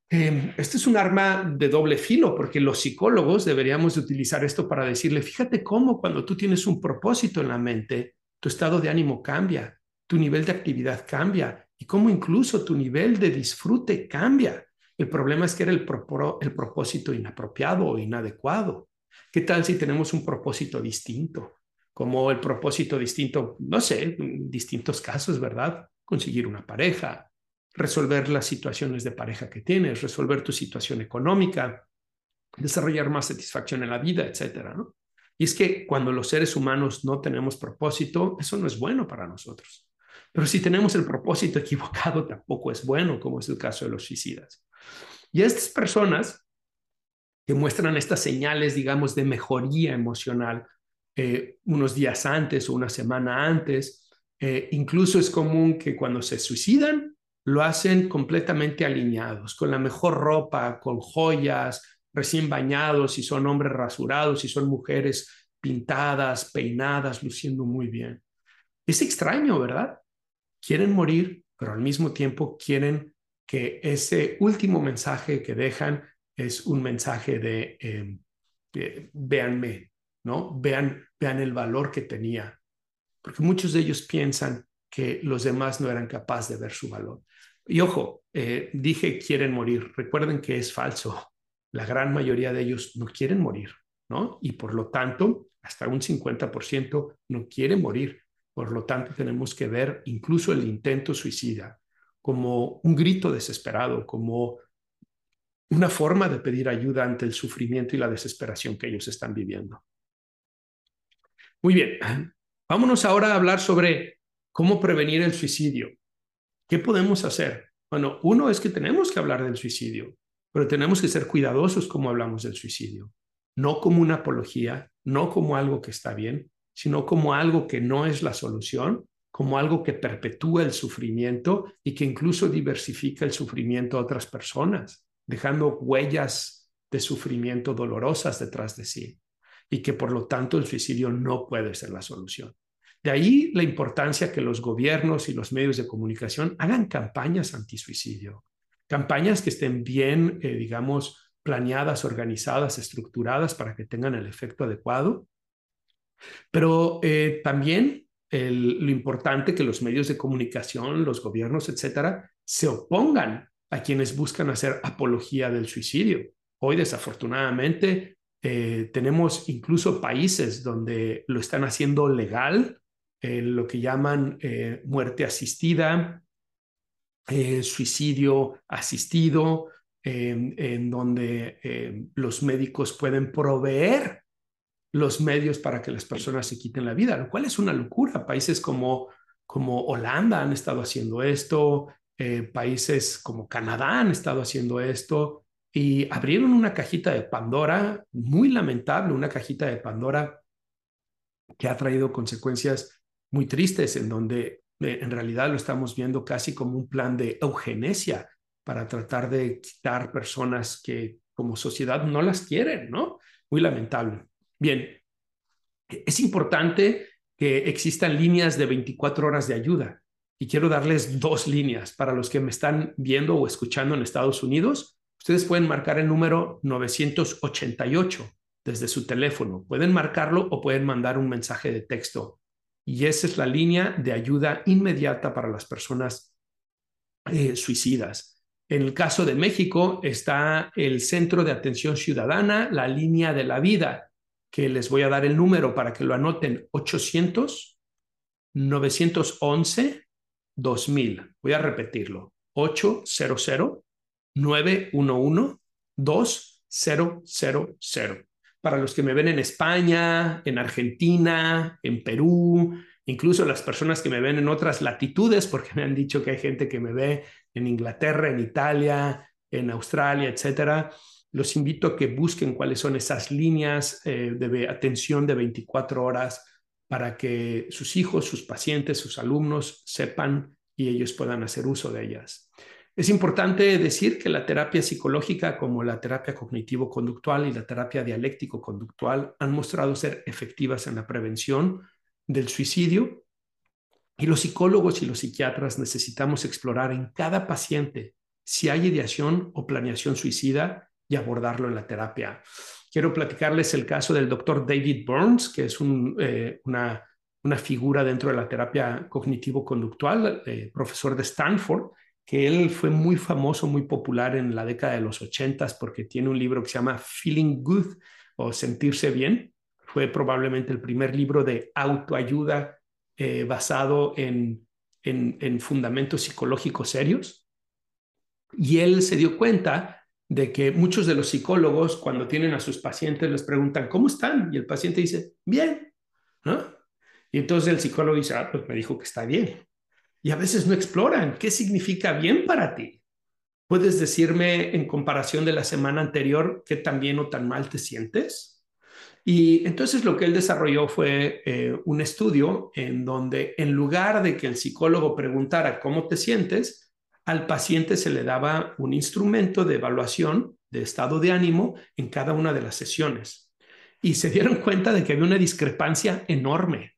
Eh, este es un arma de doble filo porque los psicólogos deberíamos utilizar esto para decirle, fíjate cómo cuando tú tienes un propósito en la mente, tu estado de ánimo cambia, tu nivel de actividad cambia y cómo incluso tu nivel de disfrute cambia. El problema es que era el, el propósito inapropiado o inadecuado. ¿Qué tal si tenemos un propósito distinto? Como el propósito distinto, no sé, en distintos casos, ¿verdad? Conseguir una pareja, resolver las situaciones de pareja que tienes, resolver tu situación económica, desarrollar más satisfacción en la vida, etcétera. Y es que cuando los seres humanos no tenemos propósito, eso no es bueno para nosotros. Pero si tenemos el propósito equivocado, tampoco es bueno, como es el caso de los suicidas. Y estas personas que muestran estas señales, digamos, de mejoría emocional eh, unos días antes o una semana antes, eh, incluso es común que cuando se suicidan, lo hacen completamente alineados, con la mejor ropa, con joyas, recién bañados, si son hombres rasurados, si son mujeres pintadas, peinadas, luciendo muy bien. Es extraño, ¿verdad? Quieren morir, pero al mismo tiempo quieren que ese último mensaje que dejan es un mensaje de, eh, véanme, ¿no? Vean, vean el valor que tenía. Porque muchos de ellos piensan que los demás no eran capaces de ver su valor. Y ojo, eh, dije quieren morir. Recuerden que es falso. La gran mayoría de ellos no quieren morir, ¿no? Y por lo tanto, hasta un 50% no quiere morir. Por lo tanto, tenemos que ver incluso el intento suicida como un grito desesperado, como una forma de pedir ayuda ante el sufrimiento y la desesperación que ellos están viviendo. Muy bien, vámonos ahora a hablar sobre cómo prevenir el suicidio. ¿Qué podemos hacer? Bueno, uno es que tenemos que hablar del suicidio, pero tenemos que ser cuidadosos como hablamos del suicidio. No como una apología, no como algo que está bien, sino como algo que no es la solución, como algo que perpetúa el sufrimiento y que incluso diversifica el sufrimiento a otras personas, dejando huellas de sufrimiento dolorosas detrás de sí y que por lo tanto el suicidio no puede ser la solución. De ahí la importancia que los gobiernos y los medios de comunicación hagan campañas anti-suicidio, campañas que estén bien, eh, digamos, planeadas, organizadas, estructuradas para que tengan el efecto adecuado. Pero eh, también lo importante que los medios de comunicación, los gobiernos, etcétera, se opongan a quienes buscan hacer apología del suicidio. Hoy, desafortunadamente, eh, tenemos incluso países donde lo están haciendo legal eh, lo que llaman eh, muerte asistida, eh, suicidio asistido, en donde los médicos pueden proveer los medios para que las personas se quiten la vida, lo cual es una locura. Países como, como Holanda han estado haciendo esto, países como Canadá han estado haciendo esto y abrieron una cajita de Pandora muy lamentable, una cajita de Pandora que ha traído consecuencias muy tristes en donde eh, en realidad lo estamos viendo casi como un plan de eugenesia para tratar de quitar personas que como sociedad no las quieren, ¿no? Muy lamentable. Bien, es importante que existan líneas de 24 horas de ayuda y quiero darles dos líneas para los que me están viendo o escuchando en Estados Unidos. Ustedes pueden marcar el número 988 desde su teléfono. Pueden marcarlo o pueden mandar un mensaje de texto y esa es la línea de ayuda inmediata para las personas eh, suicidas. En el caso de México está el Centro de Atención Ciudadana, la línea de la vida, que les voy a dar el número para que lo anoten, 800 911 2000. Voy a repetirlo, 800 911 2000. Para los que me ven en España, en Argentina, en Perú, incluso las personas que me ven en otras latitudes, porque me han dicho que hay gente que me ve en Inglaterra, en Italia, en Australia, etcétera. Los invito a que busquen cuáles son esas líneas eh, de atención de 24 horas para que sus hijos, sus pacientes, sus alumnos sepan y ellos puedan hacer uso de ellas. Es importante decir que la terapia psicológica como la terapia cognitivo-conductual y la terapia dialéctico-conductual han mostrado ser efectivas en la prevención del suicidio y los psicólogos y los psiquiatras necesitamos explorar en cada paciente si hay ideación o planeación suicida y abordarlo en la terapia. Quiero platicarles el caso del doctor David Burns, que es eh, una, figura dentro de la terapia cognitivo-conductual, eh, profesor de Stanford, que él fue muy famoso, muy popular en la década de los ochentas porque tiene un libro que se llama Feeling Good o Sentirse Bien. Fue probablemente el primer libro de autoayuda eh, basado en, en, fundamentos psicológicos serios. Y él se dio cuenta de que muchos de los psicólogos, cuando tienen a sus pacientes, les preguntan, ¿cómo están? Y el paciente dice, bien, ¿no? Y entonces el psicólogo dice, ah, pues me dijo que está bien. Y a veces no exploran qué significa bien para ti. ¿Puedes decirme en comparación de la semana anterior qué tan bien o tan mal te sientes? Y entonces lo que él desarrolló fue eh, un estudio en donde en lugar de que el psicólogo preguntara cómo te sientes, al paciente se le daba un instrumento de evaluación de estado de ánimo en cada una de las sesiones. Y se dieron cuenta de que había una discrepancia enorme,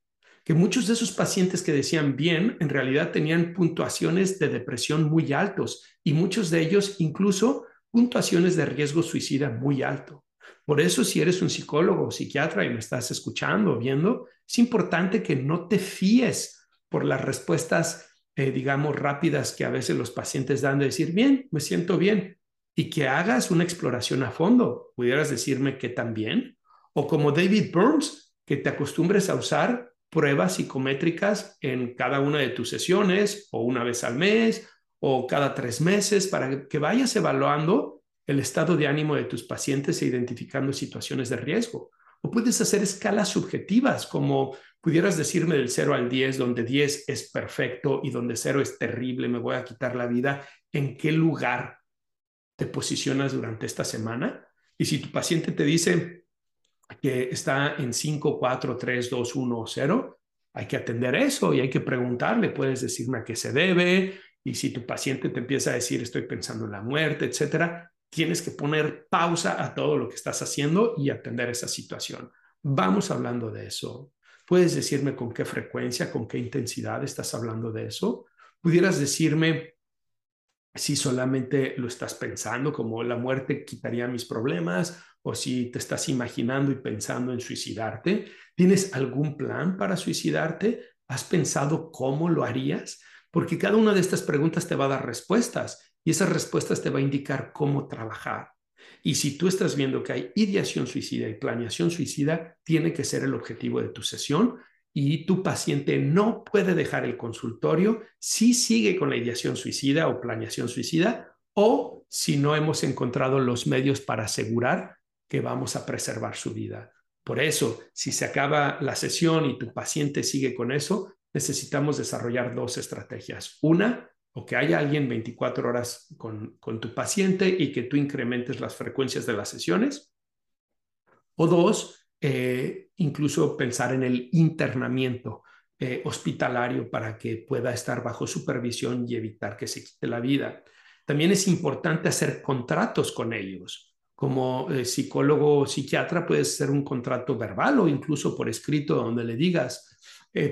que muchos de esos pacientes que decían bien, en realidad tenían puntuaciones de depresión muy altos y muchos de ellos incluso puntuaciones de riesgo suicida muy alto. Por eso, si eres un psicólogo o psiquiatra y me estás escuchando o viendo, es importante que no te fíes por las respuestas, eh, digamos, rápidas que a veces los pacientes dan de decir, bien, me siento bien, y que hagas una exploración a fondo. ¿Pudieras decirme qué tan bien? O como David Burns, que te acostumbres a usar pruebas psicométricas en cada una de tus sesiones o una vez al mes o cada tres meses para que vayas evaluando el estado de ánimo de tus pacientes e identificando situaciones de riesgo. O puedes hacer escalas subjetivas, como pudieras decirme del 0 al 10, donde 10 es perfecto y donde 0 es terrible, me voy a quitar la vida. ¿En qué lugar te posicionas durante esta semana? Y si tu paciente te dice que está en 5, 4, 3, 2, 1 o 0, hay que atender eso y hay que preguntarle, puedes decirme a qué se debe. Y si tu paciente te empieza a decir estoy pensando en la muerte, etcétera, tienes que poner pausa a todo lo que estás haciendo y atender esa situación. Vamos hablando de eso. ¿Puedes decirme con qué frecuencia, con qué intensidad estás hablando de eso? ¿Pudieras decirme si solamente lo estás pensando como la muerte quitaría mis problemas o si te estás imaginando y pensando en suicidarte? ¿Tienes algún plan para suicidarte? ¿Has pensado cómo lo harías? Porque cada una de estas preguntas te va a dar respuestas y esas respuestas te va a indicar cómo trabajar. Y si tú estás viendo que hay ideación suicida y planeación suicida, tiene que ser el objetivo de tu sesión y tu paciente no puede dejar el consultorio si sigue con la ideación suicida o planeación suicida o si no hemos encontrado los medios para asegurar que vamos a preservar su vida. Por eso, si se acaba la sesión y tu paciente sigue con eso, necesitamos desarrollar dos estrategias. Una, o que haya alguien 24 horas con, tu paciente y que tú incrementes las frecuencias de las sesiones. O dos, eh, incluso pensar en el internamiento eh, hospitalario para que pueda estar bajo supervisión y evitar que se quite la vida. También es importante hacer contratos con ellos. Como eh, psicólogo o psiquiatra puedes hacer un contrato verbal o incluso por escrito donde le digas,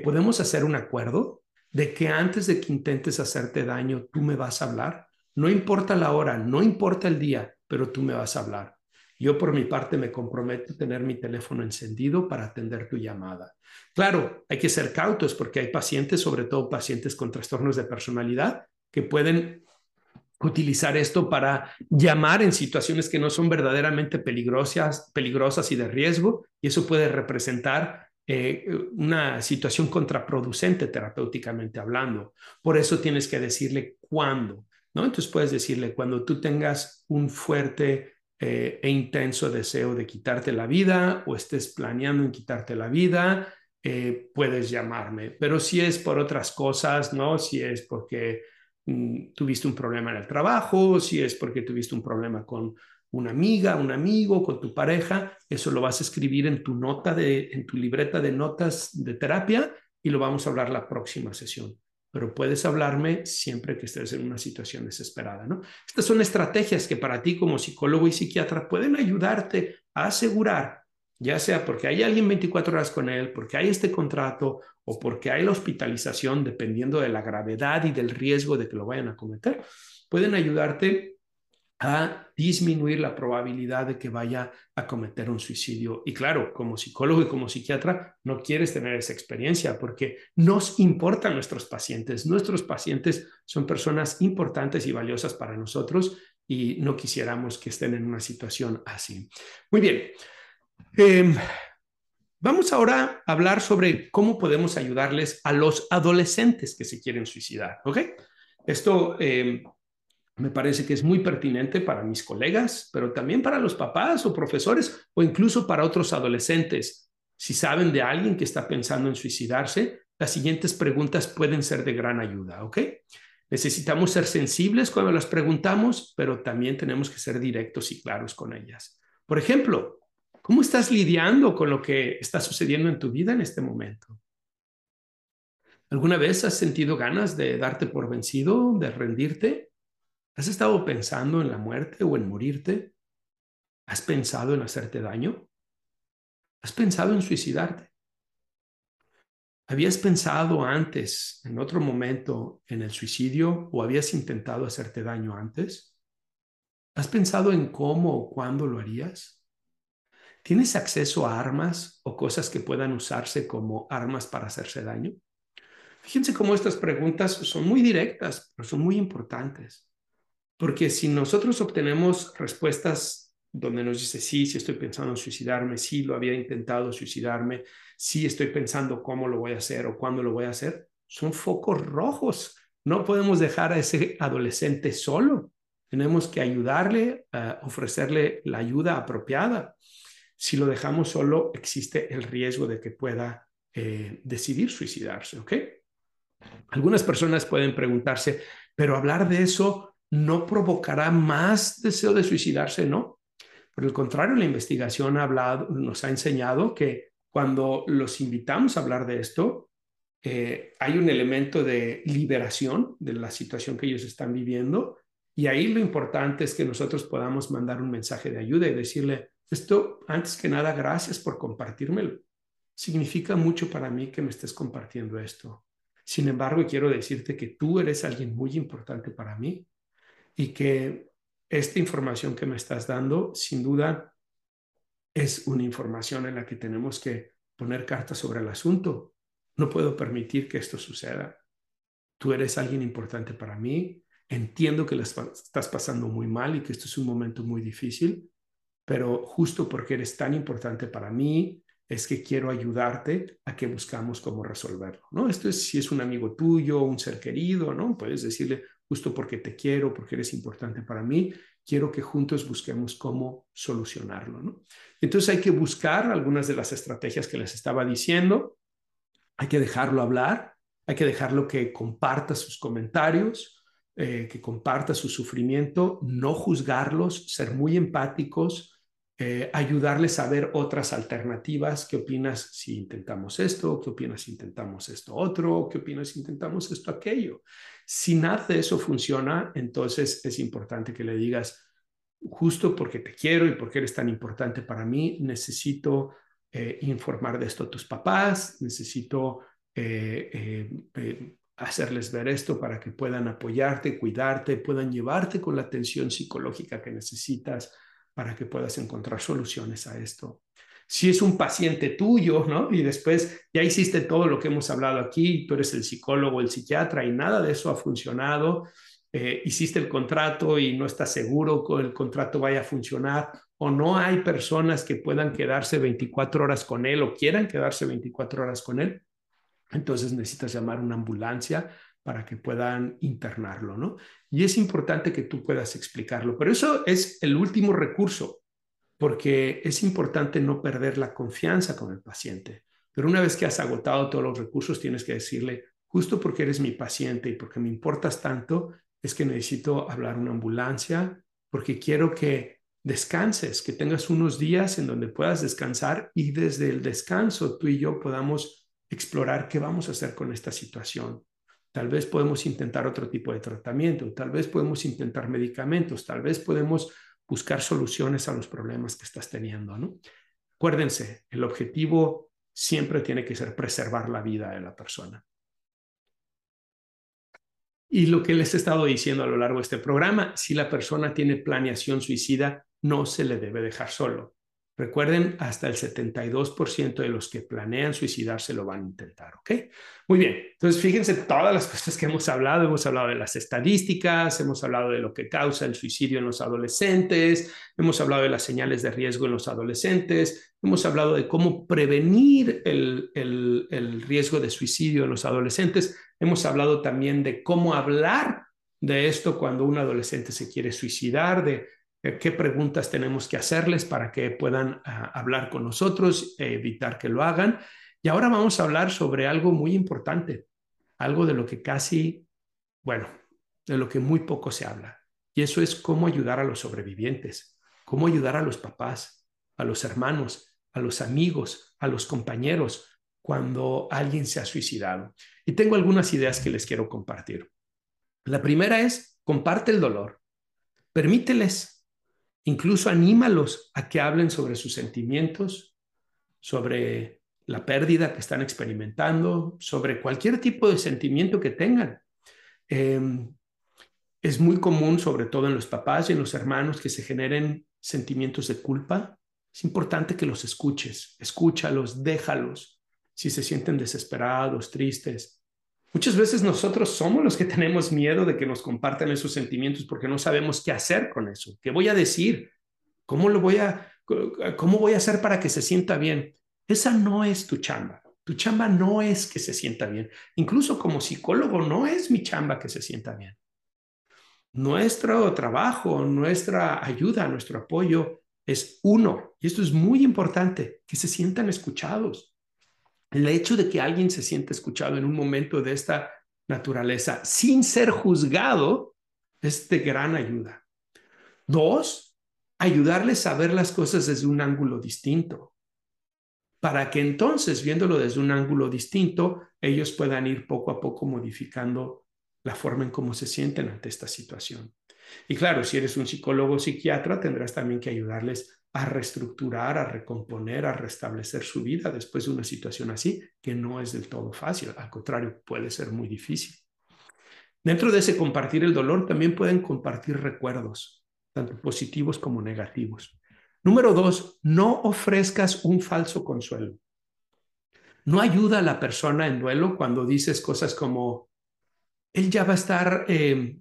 podemos hacer un acuerdo de que antes de que intentes hacerte daño, tú me vas a hablar. No importa la hora, no importa el día, pero tú me vas a hablar. Yo por mi parte me comprometo a tener mi teléfono encendido para atender tu llamada. Claro, hay que ser cautos porque hay pacientes, sobre todo pacientes con trastornos de personalidad, que pueden utilizar esto para llamar en situaciones que no son verdaderamente peligrosas, peligrosas y de riesgo, y eso puede representar eh, una situación contraproducente terapéuticamente hablando. Por eso tienes que decirle cuándo, ¿no? Entonces puedes decirle cuando tú tengas un fuerte eh, e intenso deseo de quitarte la vida o estés planeando en quitarte la vida, eh, puedes llamarme. Pero si es por otras cosas, ¿no? Si es porque tuviste un problema en el trabajo, si es porque tuviste un problema con una amiga, un amigo, con tu pareja, eso lo vas a escribir en tu nota de, en tu libreta de notas de terapia y lo vamos a hablar la próxima sesión pero puedes hablarme siempre que estés en una situación desesperada, ¿no? Estas son estrategias que para ti como psicólogo y psiquiatra pueden ayudarte a asegurar, ya sea porque hay alguien 24 horas con él, porque hay este contrato o porque hay la hospitalización, dependiendo de la gravedad y del riesgo de que lo vayan a cometer, pueden ayudarte a disminuir la probabilidad de que vaya a cometer un suicidio. Y claro, como psicólogo y como psiquiatra, no quieres tener esa experiencia porque nos importan nuestros pacientes. Nuestros pacientes son personas importantes y valiosas para nosotros y no quisiéramos que estén en una situación así. Muy bien. Em, vamos ahora a hablar sobre cómo podemos ayudarles a los adolescentes que se quieren suicidar. ¿Ok? Esto... Eh, me parece que es muy pertinente para mis colegas, pero también para los papás o profesores o incluso para otros adolescentes. Si saben de alguien que está pensando en suicidarse, las siguientes preguntas pueden ser de gran ayuda, ¿ok? Necesitamos ser sensibles cuando las preguntamos, pero también tenemos que ser directos y claros con ellas. Por ejemplo, ¿cómo estás lidiando con lo que está sucediendo en tu vida en este momento? ¿Alguna vez has sentido ganas de darte por vencido, de rendirte? ¿Has estado pensando en la muerte o en morirte? ¿Has pensado en hacerte daño? ¿Has pensado en suicidarte? ¿Habías pensado antes, en otro momento, en el suicidio o habías intentado hacerte daño antes? ¿Has pensado en cómo o cuándo lo harías? ¿Tienes acceso a armas o cosas que puedan usarse como armas para hacerse daño? Fíjense cómo estas preguntas son muy directas, pero son muy importantes. Porque si nosotros obtenemos respuestas donde nos dice, sí, sí estoy pensando en suicidarme, sí lo había intentado suicidarme, sí estoy pensando cómo lo voy a hacer o cuándo lo voy a hacer, son focos rojos. No podemos dejar a ese adolescente solo. Tenemos que ayudarle, a ofrecerle la ayuda apropiada. Si lo dejamos solo, existe el riesgo de que pueda eh, decidir suicidarse, ¿ok? Algunas personas pueden preguntarse, pero hablar de eso no provocará más deseo de suicidarse, ¿no? Por el contrario, la investigación ha hablado, nos ha enseñado que cuando los invitamos a hablar de esto, eh, hay un elemento de liberación de la situación que ellos están viviendo y ahí lo importante es que nosotros podamos mandar un mensaje de ayuda y decirle, esto, antes que nada, gracias por compartírmelo. Significa mucho para mí que me estés compartiendo esto. Sin embargo, quiero decirte que tú eres alguien muy importante para mí y que esta información que me estás dando, sin duda, es una información en la que tenemos que poner cartas sobre el asunto. No puedo permitir que esto suceda. Tú eres alguien importante para mí. Entiendo que estás pasando muy mal y que esto es un momento muy difícil, pero justo porque eres tan importante para mí, es que quiero ayudarte a que buscamos cómo resolverlo, ¿no? Esto es si es un amigo tuyo, un ser querido, ¿no? Puedes decirle, justo porque te quiero, porque eres importante para mí, quiero que juntos busquemos cómo solucionarlo. ¿no? Entonces hay que buscar algunas de las estrategias que les estaba diciendo, hay que dejarlo hablar, hay que dejarlo que comparta sus comentarios, eh, que comparta su sufrimiento, no juzgarlos, ser muy empáticos, eh, ayudarles a ver otras alternativas. ¿Qué opinas si intentamos esto? ¿Qué opinas si intentamos esto otro? ¿Qué opinas si intentamos esto aquello? Si nada de eso funciona, entonces es importante que le digas, justo porque te quiero y porque eres tan importante para mí, necesito eh, informar de esto a tus papás, necesito eh, hacerles ver esto para que puedan apoyarte, cuidarte, puedan llevarte con la atención psicológica que necesitas para que puedas encontrar soluciones a esto. Si es un paciente tuyo, ¿no? Y después ya hiciste todo lo que hemos hablado aquí, tú eres el psicólogo, el psiquiatra y nada de eso ha funcionado, eh, hiciste el contrato y no estás seguro que el contrato vaya a funcionar o no hay personas que puedan quedarse 24 horas con él o quieran quedarse 24 horas con él, entonces necesitas llamar una ambulancia para que puedan internarlo, ¿no? Y es importante que tú puedas explicarlo, pero eso es el último recurso, porque es importante no perder la confianza con el paciente. Pero una vez que has agotado todos los recursos, tienes que decirle, justo porque eres mi paciente y porque me importas tanto, es que necesito hablar una ambulancia, porque quiero que descanses, que tengas unos días en donde puedas descansar y desde el descanso tú y yo podamos explorar qué vamos a hacer con esta situación. Tal vez podemos intentar otro tipo de tratamiento, tal vez podemos intentar medicamentos, tal vez podemos buscar soluciones a los problemas que estás teniendo, ¿no? Acuérdense, el objetivo siempre tiene que ser preservar la vida de la persona. Y lo que les he estado diciendo a lo largo de este programa, si la persona tiene planeación suicida, no se le debe dejar solo. Recuerden, hasta el 72% de los que planean suicidarse lo van a intentar, ¿ok? Muy bien, entonces fíjense todas las cosas que hemos hablado, hemos hablado de las estadísticas, hemos hablado de lo que causa el suicidio en los adolescentes, hemos hablado de las señales de riesgo en los adolescentes, hemos hablado de cómo prevenir el, el riesgo de suicidio en los adolescentes, hemos hablado también de cómo hablar de esto cuando un adolescente se quiere suicidar, de qué preguntas tenemos que hacerles para que puedan ah, hablar con nosotros, evitar que lo hagan. Y ahora vamos a hablar sobre algo muy importante, algo de lo que casi, bueno, de lo que muy poco se habla. Y eso es cómo ayudar a los sobrevivientes, cómo ayudar a los papás, a los hermanos, a los amigos, a los compañeros cuando alguien se ha suicidado. Y tengo algunas ideas que les quiero compartir. La primera es, comparte el dolor. Permíteles Incluso anímalos a que hablen sobre sus sentimientos, sobre la pérdida que están experimentando, sobre cualquier tipo de sentimiento que tengan. Em, es muy común, sobre todo en los papás y en los hermanos, que se generen sentimientos de culpa. Es importante que los escuches, escúchalos, déjalos. Si se sienten desesperados, tristes, Muchas veces nosotros somos los que tenemos miedo de que nos compartan esos sentimientos porque no sabemos qué hacer con eso. ¿Qué voy a decir? ¿Cómo lo voy a cómo voy a hacer para que se sienta bien? Esa no es tu chamba. Tu chamba no es que se sienta bien. Incluso como psicólogo no es mi chamba que se sienta bien. Nuestro trabajo, nuestra ayuda, nuestro apoyo es uno, y esto es muy importante, que se sientan escuchados, el hecho de que alguien se siente escuchado en un momento de esta naturaleza sin ser juzgado es de gran ayuda. Dos, ayudarles a ver las cosas desde un ángulo distinto, para que entonces, viéndolo desde un ángulo distinto, ellos puedan ir poco a poco modificando la forma en cómo se sienten ante esta situación. Y claro, si eres un psicólogo o psiquiatra, tendrás también que ayudarles a reestructurar, a recomponer, a restablecer su vida después de una situación así, que no es del todo fácil, al contrario, puede ser muy difícil. Dentro de ese compartir el dolor también pueden compartir recuerdos, tanto positivos como negativos. Número dos, no ofrezcas un falso consuelo. No ayuda a la persona en duelo cuando dices cosas como, él ya va a estar, eh,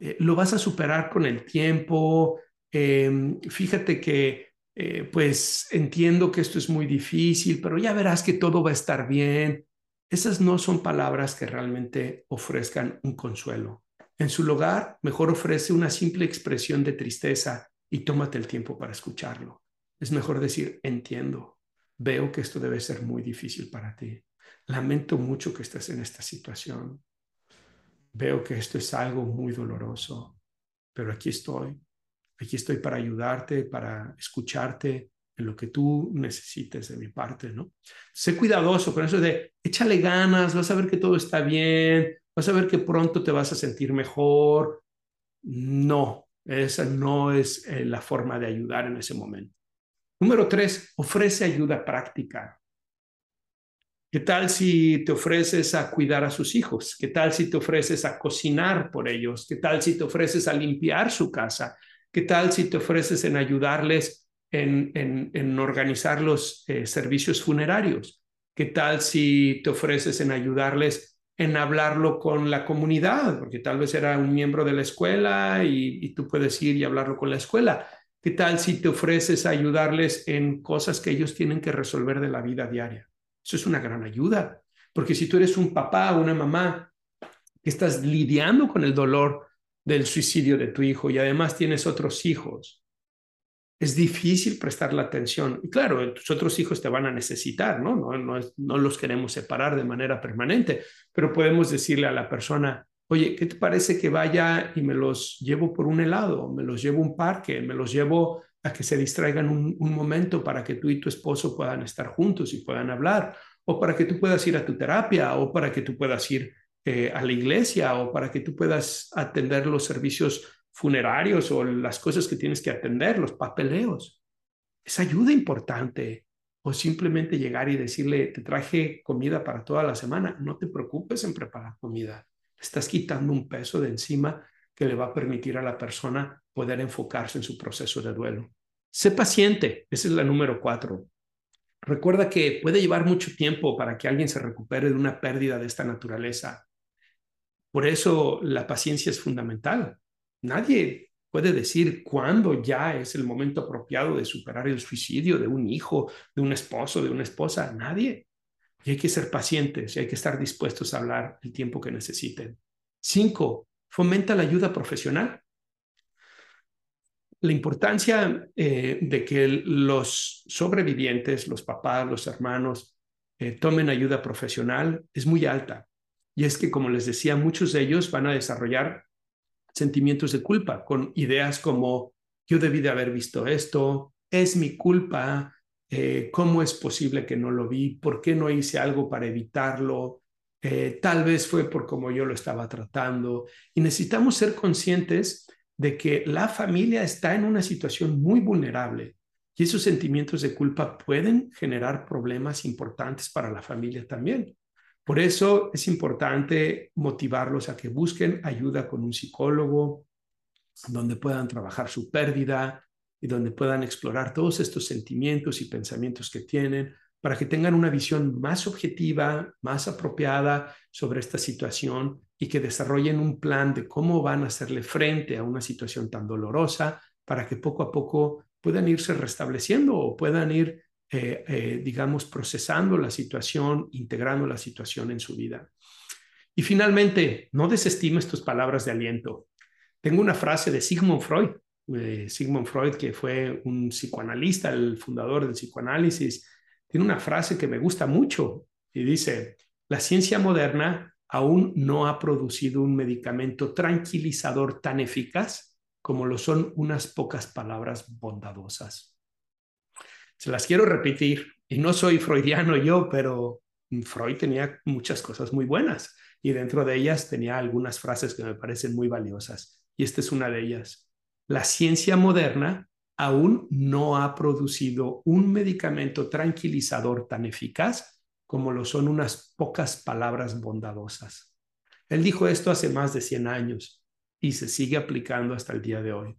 eh, lo vas a superar con el tiempo, eh, fíjate que eh, pues entiendo que esto es muy difícil, pero ya verás que todo va a estar bien. Esas no son palabras que realmente ofrezcan un consuelo. En su lugar, mejor ofrece una simple expresión de tristeza y tómate el tiempo para escucharlo. Es mejor decir, entiendo, veo que esto debe ser muy difícil para ti. Lamento mucho que estés en esta situación. Veo que esto es algo muy doloroso, pero aquí estoy Aquí estoy para ayudarte, para escucharte en lo que tú necesites de mi parte, ¿no? Sé cuidadoso con eso de échale ganas, vas a ver que todo está bien, vas a ver que pronto te vas a sentir mejor. No, esa no es eh, la forma de ayudar en ese momento. Número tres, ofrece ayuda práctica. ¿Qué tal si te ofreces a cuidar a sus hijos? ¿Qué tal si te ofreces a cocinar por ellos? ¿Qué tal si te ofreces a limpiar su casa? ¿Qué tal si te ofreces en ayudarles en, organizar los eh, servicios funerarios? ¿Qué tal si te ofreces en ayudarles en hablarlo con la comunidad, porque tal vez era un miembro de la escuela y, y tú puedes ir y hablarlo con la escuela. ¿Qué tal si te ofreces a ayudarles en cosas que ellos tienen que resolver de la vida diaria? Eso es una gran ayuda, porque si tú eres un papá o una mamá que estás lidiando con el dolor del suicidio de tu hijo y además tienes otros hijos, es difícil prestar la atención. Y claro, tus otros hijos te van a necesitar, ¿no? No, no, no los queremos separar de manera permanente, pero podemos decirle a la persona, oye, ¿qué te parece que vaya y me los llevo por un helado, me los llevo a un parque, me los llevo a que se distraigan un, momento para que tú y tu esposo puedan estar juntos y puedan hablar, o para que tú puedas ir a tu terapia, o para que tú puedas ir eh, a la iglesia, o para que tú puedas atender los servicios funerarios o las cosas que tienes que atender, los papeleos. Es ayuda importante. O simplemente llegar y decirle, te traje comida para toda la semana. No te preocupes en preparar comida estás quitando un peso de encima que le va a permitir a la persona poder enfocarse en su proceso de duelo. Sé paciente, esa es la número cuatro. Recuerda que puede llevar mucho tiempo para que alguien se recupere de una pérdida de esta naturaleza. Por eso la paciencia es fundamental. Nadie puede decir cuándo ya es el momento apropiado de superar el suicidio de un hijo, de un esposo, de una esposa. Nadie. Y hay que ser pacientes y hay que estar dispuestos a hablar el tiempo que necesiten. Cinco, fomenta la ayuda profesional. La importancia eh, de que los sobrevivientes, los papás, los hermanos, eh, tomen ayuda profesional es muy alta. Y es que, como les decía, muchos de ellos van a desarrollar sentimientos de culpa con ideas como yo debí de haber visto esto, es mi culpa, eh, cómo es posible que no lo vi, por qué no hice algo para evitarlo, eh, tal vez fue por cómo yo lo estaba tratando. Y necesitamos ser conscientes de que la familia está en una situación muy vulnerable y esos sentimientos de culpa pueden generar problemas importantes para la familia también. Por eso es importante motivarlos a que busquen ayuda con un psicólogo, donde puedan trabajar su pérdida, y donde puedan explorar todos estos sentimientos y pensamientos que tienen para que tengan una visión más objetiva, más apropiada sobre esta situación y que desarrollen un plan de cómo van a hacerle frente a una situación tan dolorosa para que poco a poco puedan irse restableciendo o puedan ir, eh, eh, digamos, procesando la situación, integrando la situación en su vida. Y finalmente, no desestimes tus palabras de aliento. Tengo una frase de Sigmund Freud Sigmund Freud, que fue un psicoanalista, el fundador del psicoanálisis, tiene una frase que me gusta mucho y dice, la ciencia moderna aún no ha producido un medicamento tranquilizador tan eficaz como lo son unas pocas palabras bondadosas. Se las quiero repetir, y no soy freudiano yo, pero Freud tenía muchas cosas muy buenas y dentro de ellas tenía algunas frases que me parecen muy valiosas. Y esta es una de ellas la ciencia moderna aún no ha producido un medicamento tranquilizador tan eficaz como lo son unas pocas palabras bondadosas. Él dijo esto hace más de 100 años y se sigue aplicando hasta el día de hoy.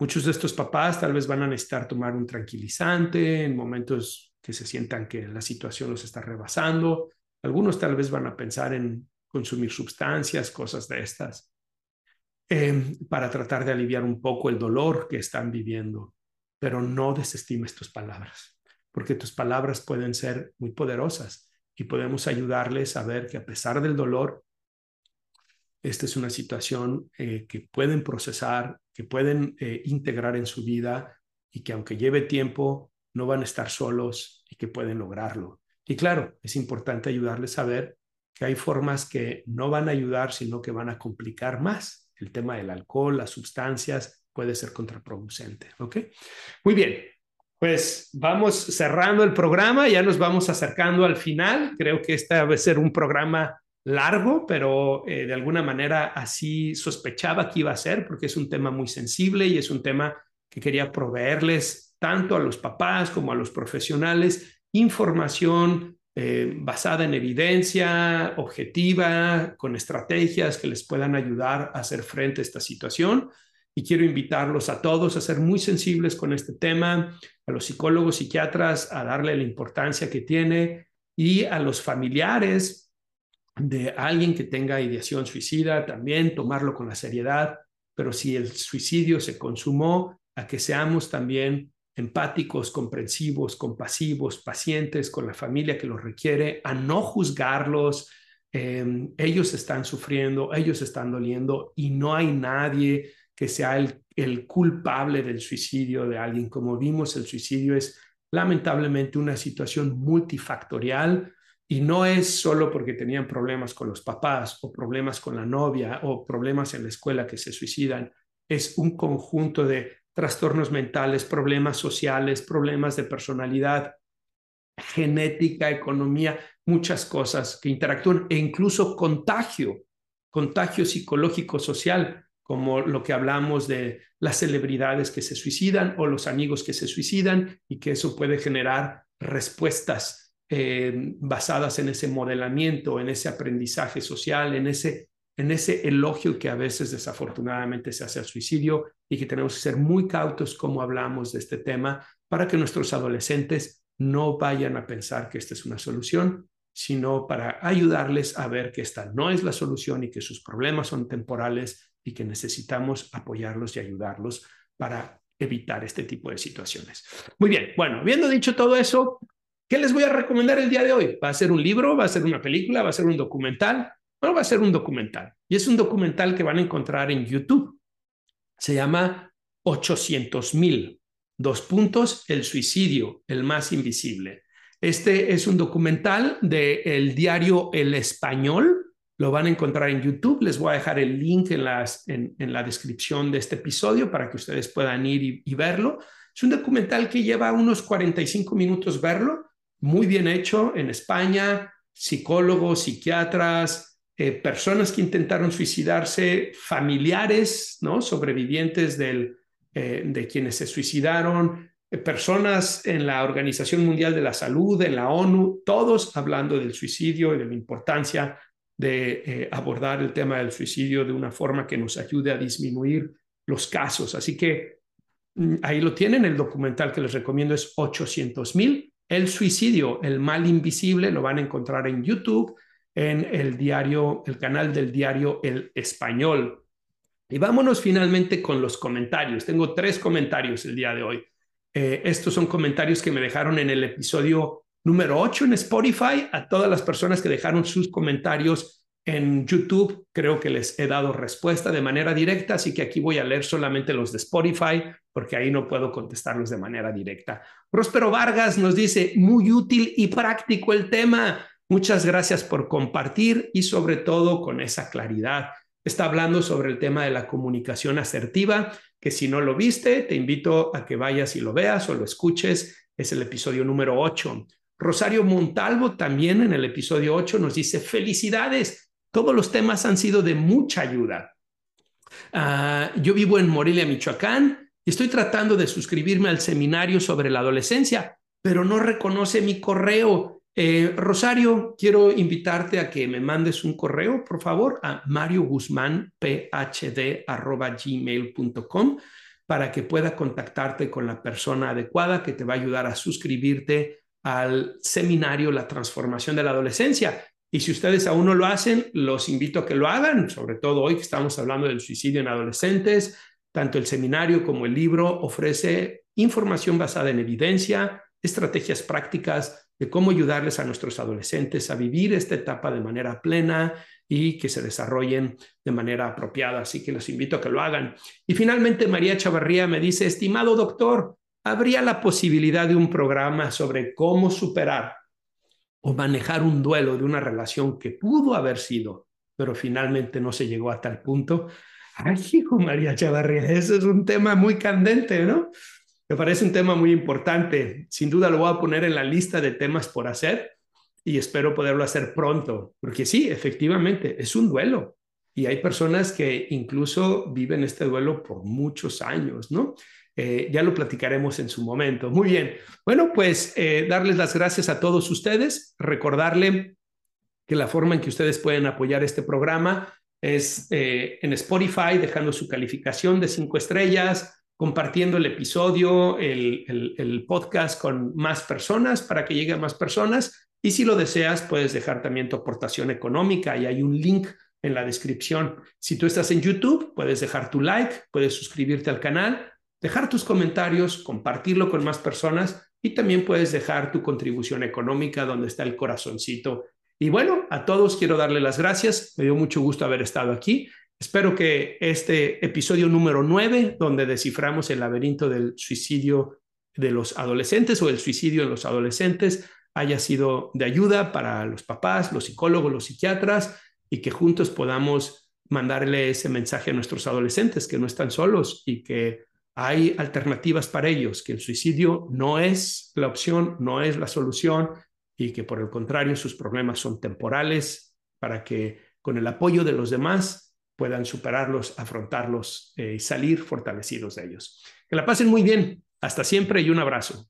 Muchos de estos papás tal vez van a necesitar tomar un tranquilizante en momentos que se sientan que la situación los está rebasando. Algunos tal vez van a pensar en consumir sustancias, cosas de estas. Em, para tratar de aliviar un poco el dolor que están viviendo. Pero no desestimes tus palabras, porque tus palabras pueden ser muy poderosas y podemos ayudarles a ver que a pesar del dolor, esta es una situación eh, que pueden procesar, que pueden eh, integrar en su vida y que aunque lleve tiempo, no van a estar solos y que pueden lograrlo. Y claro, es importante ayudarles a ver que hay formas que no van a ayudar, sino que van a complicar más el tema del alcohol, las sustancias, puede ser contraproducente. ¿Ok? Muy bien. Pues vamos cerrando el programa, ya nos vamos acercando al final. Creo que este va a ser un programa largo, pero eh, de alguna manera así sospechaba que iba a ser, porque es un tema muy sensible y es un tema que quería proveerles tanto a los papás como a los profesionales información eh, basada en evidencia, objetiva, con estrategias que les puedan ayudar a hacer frente a esta situación. Y quiero invitarlos a todos a ser muy sensibles con este tema, a los psicólogos, psiquiatras, a darle la importancia que tiene y a los familiares de alguien que tenga ideación suicida, también tomarlo con la seriedad, pero si el suicidio se consumó, a que seamos también empáticos, comprensivos, compasivos, pacientes con la familia que los requiere, a no juzgarlos. Em, ellos están sufriendo, ellos están doliendo y no hay nadie que sea el, el culpable del suicidio de alguien. Como vimos, el suicidio es lamentablemente una situación multifactorial y no es solo porque tenían problemas con los papás o problemas con la novia o problemas en la escuela que se suicidan. Es un conjunto de trastornos mentales, problemas sociales, problemas de personalidad, genética, economía, muchas cosas que interactúan e incluso contagio, contagio psicológico social, como lo que hablamos de las celebridades que se suicidan o los amigos que se suicidan y que eso puede generar respuestas eh, basadas en ese modelamiento, en ese aprendizaje social, en ese en ese elogio que a veces desafortunadamente se hace al suicidio y que tenemos que ser muy cautos como hablamos de este tema para que nuestros adolescentes no vayan a pensar que esta es una solución, sino para ayudarles a ver que esta no es la solución y que sus problemas son temporales y que necesitamos apoyarlos y ayudarlos para evitar este tipo de situaciones. Muy bien, bueno, habiendo dicho todo eso, ¿qué les voy a recomendar el día de hoy? ¿Va a ser un libro? ¿Va a ser una película? ¿Va a ser un documental? Bueno, va a ser un documental. Y es un documental que van a encontrar en YouTube. Se llama 800 mil. Dos puntos, el suicidio, el más invisible. Este es un documental del diario El Español. Lo van a encontrar en YouTube. Les voy a dejar el link en, las, en, la descripción de este episodio para que ustedes puedan ir y, y verlo. Es un documental que lleva unos 45 minutos verlo. Muy bien hecho en España. Psicólogos, psiquiatras, eh, personas que intentaron suicidarse, familiares, ¿no? Sobrevivientes del, eh, de quienes se suicidaron, eh, personas en la Organización Mundial de la Salud, en la ONU, todos hablando del suicidio y de la importancia de abordar el tema del suicidio de una forma que nos ayude a disminuir los casos. Así que mm, ahí lo tienen, el documental que les recomiendo es 800 mil. El suicidio, el mal invisible, lo van a encontrar en YouTube en el diario, el canal del diario El Español. Y vámonos finalmente con los comentarios. Tengo tres comentarios el día de hoy. Eh, estos son comentarios que me dejaron en el episodio número 8 en Spotify. A todas las personas que dejaron sus comentarios en YouTube, creo que les he dado respuesta de manera directa, así que aquí voy a leer solamente los de Spotify, porque ahí no puedo contestarlos de manera directa. Próspero Vargas nos dice, muy útil y práctico el tema. Muchas gracias por compartir y sobre todo con esa claridad. Está hablando sobre el tema de la comunicación asertiva, que si no lo viste, te invito a que vayas y lo veas o lo escuches. Es el episodio número 8. Rosario Montalvo también en el episodio 8 nos dice, felicidades, todos los temas han sido de mucha ayuda. Ah, yo vivo en Morelia, Michoacán, estoy tratando de suscribirme al seminario sobre la adolescencia, pero no reconoce mi correo eh, Rosario, quiero invitarte a que me mandes un correo, por favor, a marioguzmanphd.gmail.com para que pueda contactarte con la persona adecuada que te va a ayudar a suscribirte al seminario La transformación de la adolescencia. Y si ustedes aún no lo hacen, los invito a que lo hagan, sobre todo hoy que estamos hablando del suicidio en adolescentes. Tanto el seminario como el libro ofrece información basada en evidencia, estrategias prácticas de cómo ayudarles a nuestros adolescentes a vivir esta etapa de manera plena y que se desarrollen de manera apropiada. Así que los invito a que lo hagan. Y finalmente, María Chavarría me dice, estimado doctor, ¿habría la posibilidad de un programa sobre cómo superar o manejar un duelo de una relación que pudo haber sido, pero finalmente no se llegó a tal punto? Hijo María Chavarría, ese es un tema muy candente, ¿no? Me parece un tema muy importante. Sin duda lo voy a poner en la lista de temas por hacer y espero poderlo hacer pronto, porque sí, efectivamente, es un duelo. Y hay personas que incluso viven este duelo por muchos años, ¿no? Eh, ya lo platicaremos en su momento. Muy bien. Bueno, pues eh, darles las gracias a todos ustedes, recordarle que la forma en que ustedes pueden apoyar este programa es eh, en Spotify, dejando su calificación de cinco estrellas, compartiendo el episodio, el, podcast con más personas para que llegue a más personas Y si lo deseas, puedes dejar también tu aportación económica y hay un link en la descripción. Si tú estás en YouTube, puedes dejar tu like, puedes suscribirte al canal, dejar tus comentarios, compartirlo con más personas y también puedes dejar tu contribución económica donde está el corazoncito. Y bueno, a todos quiero darle las gracias. Me dio mucho gusto haber estado aquí. Espero que este episodio número 9, donde desciframos el laberinto del suicidio de los adolescentes o el suicidio de los adolescentes, haya sido de ayuda para los papás, los psicólogos, los psiquiatras y que juntos podamos mandarle ese mensaje a nuestros adolescentes que no están solos y que hay alternativas para ellos, que el suicidio no es la opción, no es la solución y que por el contrario sus problemas son temporales para que con el apoyo de los demás puedan superarlos, afrontarlos eh, y salir fortalecidos de ellos. Que la pasen muy bien. Hasta siempre y un abrazo.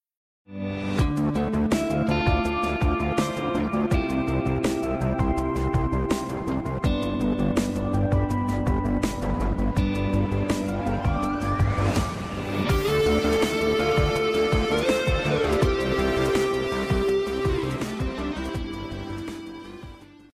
Thank you.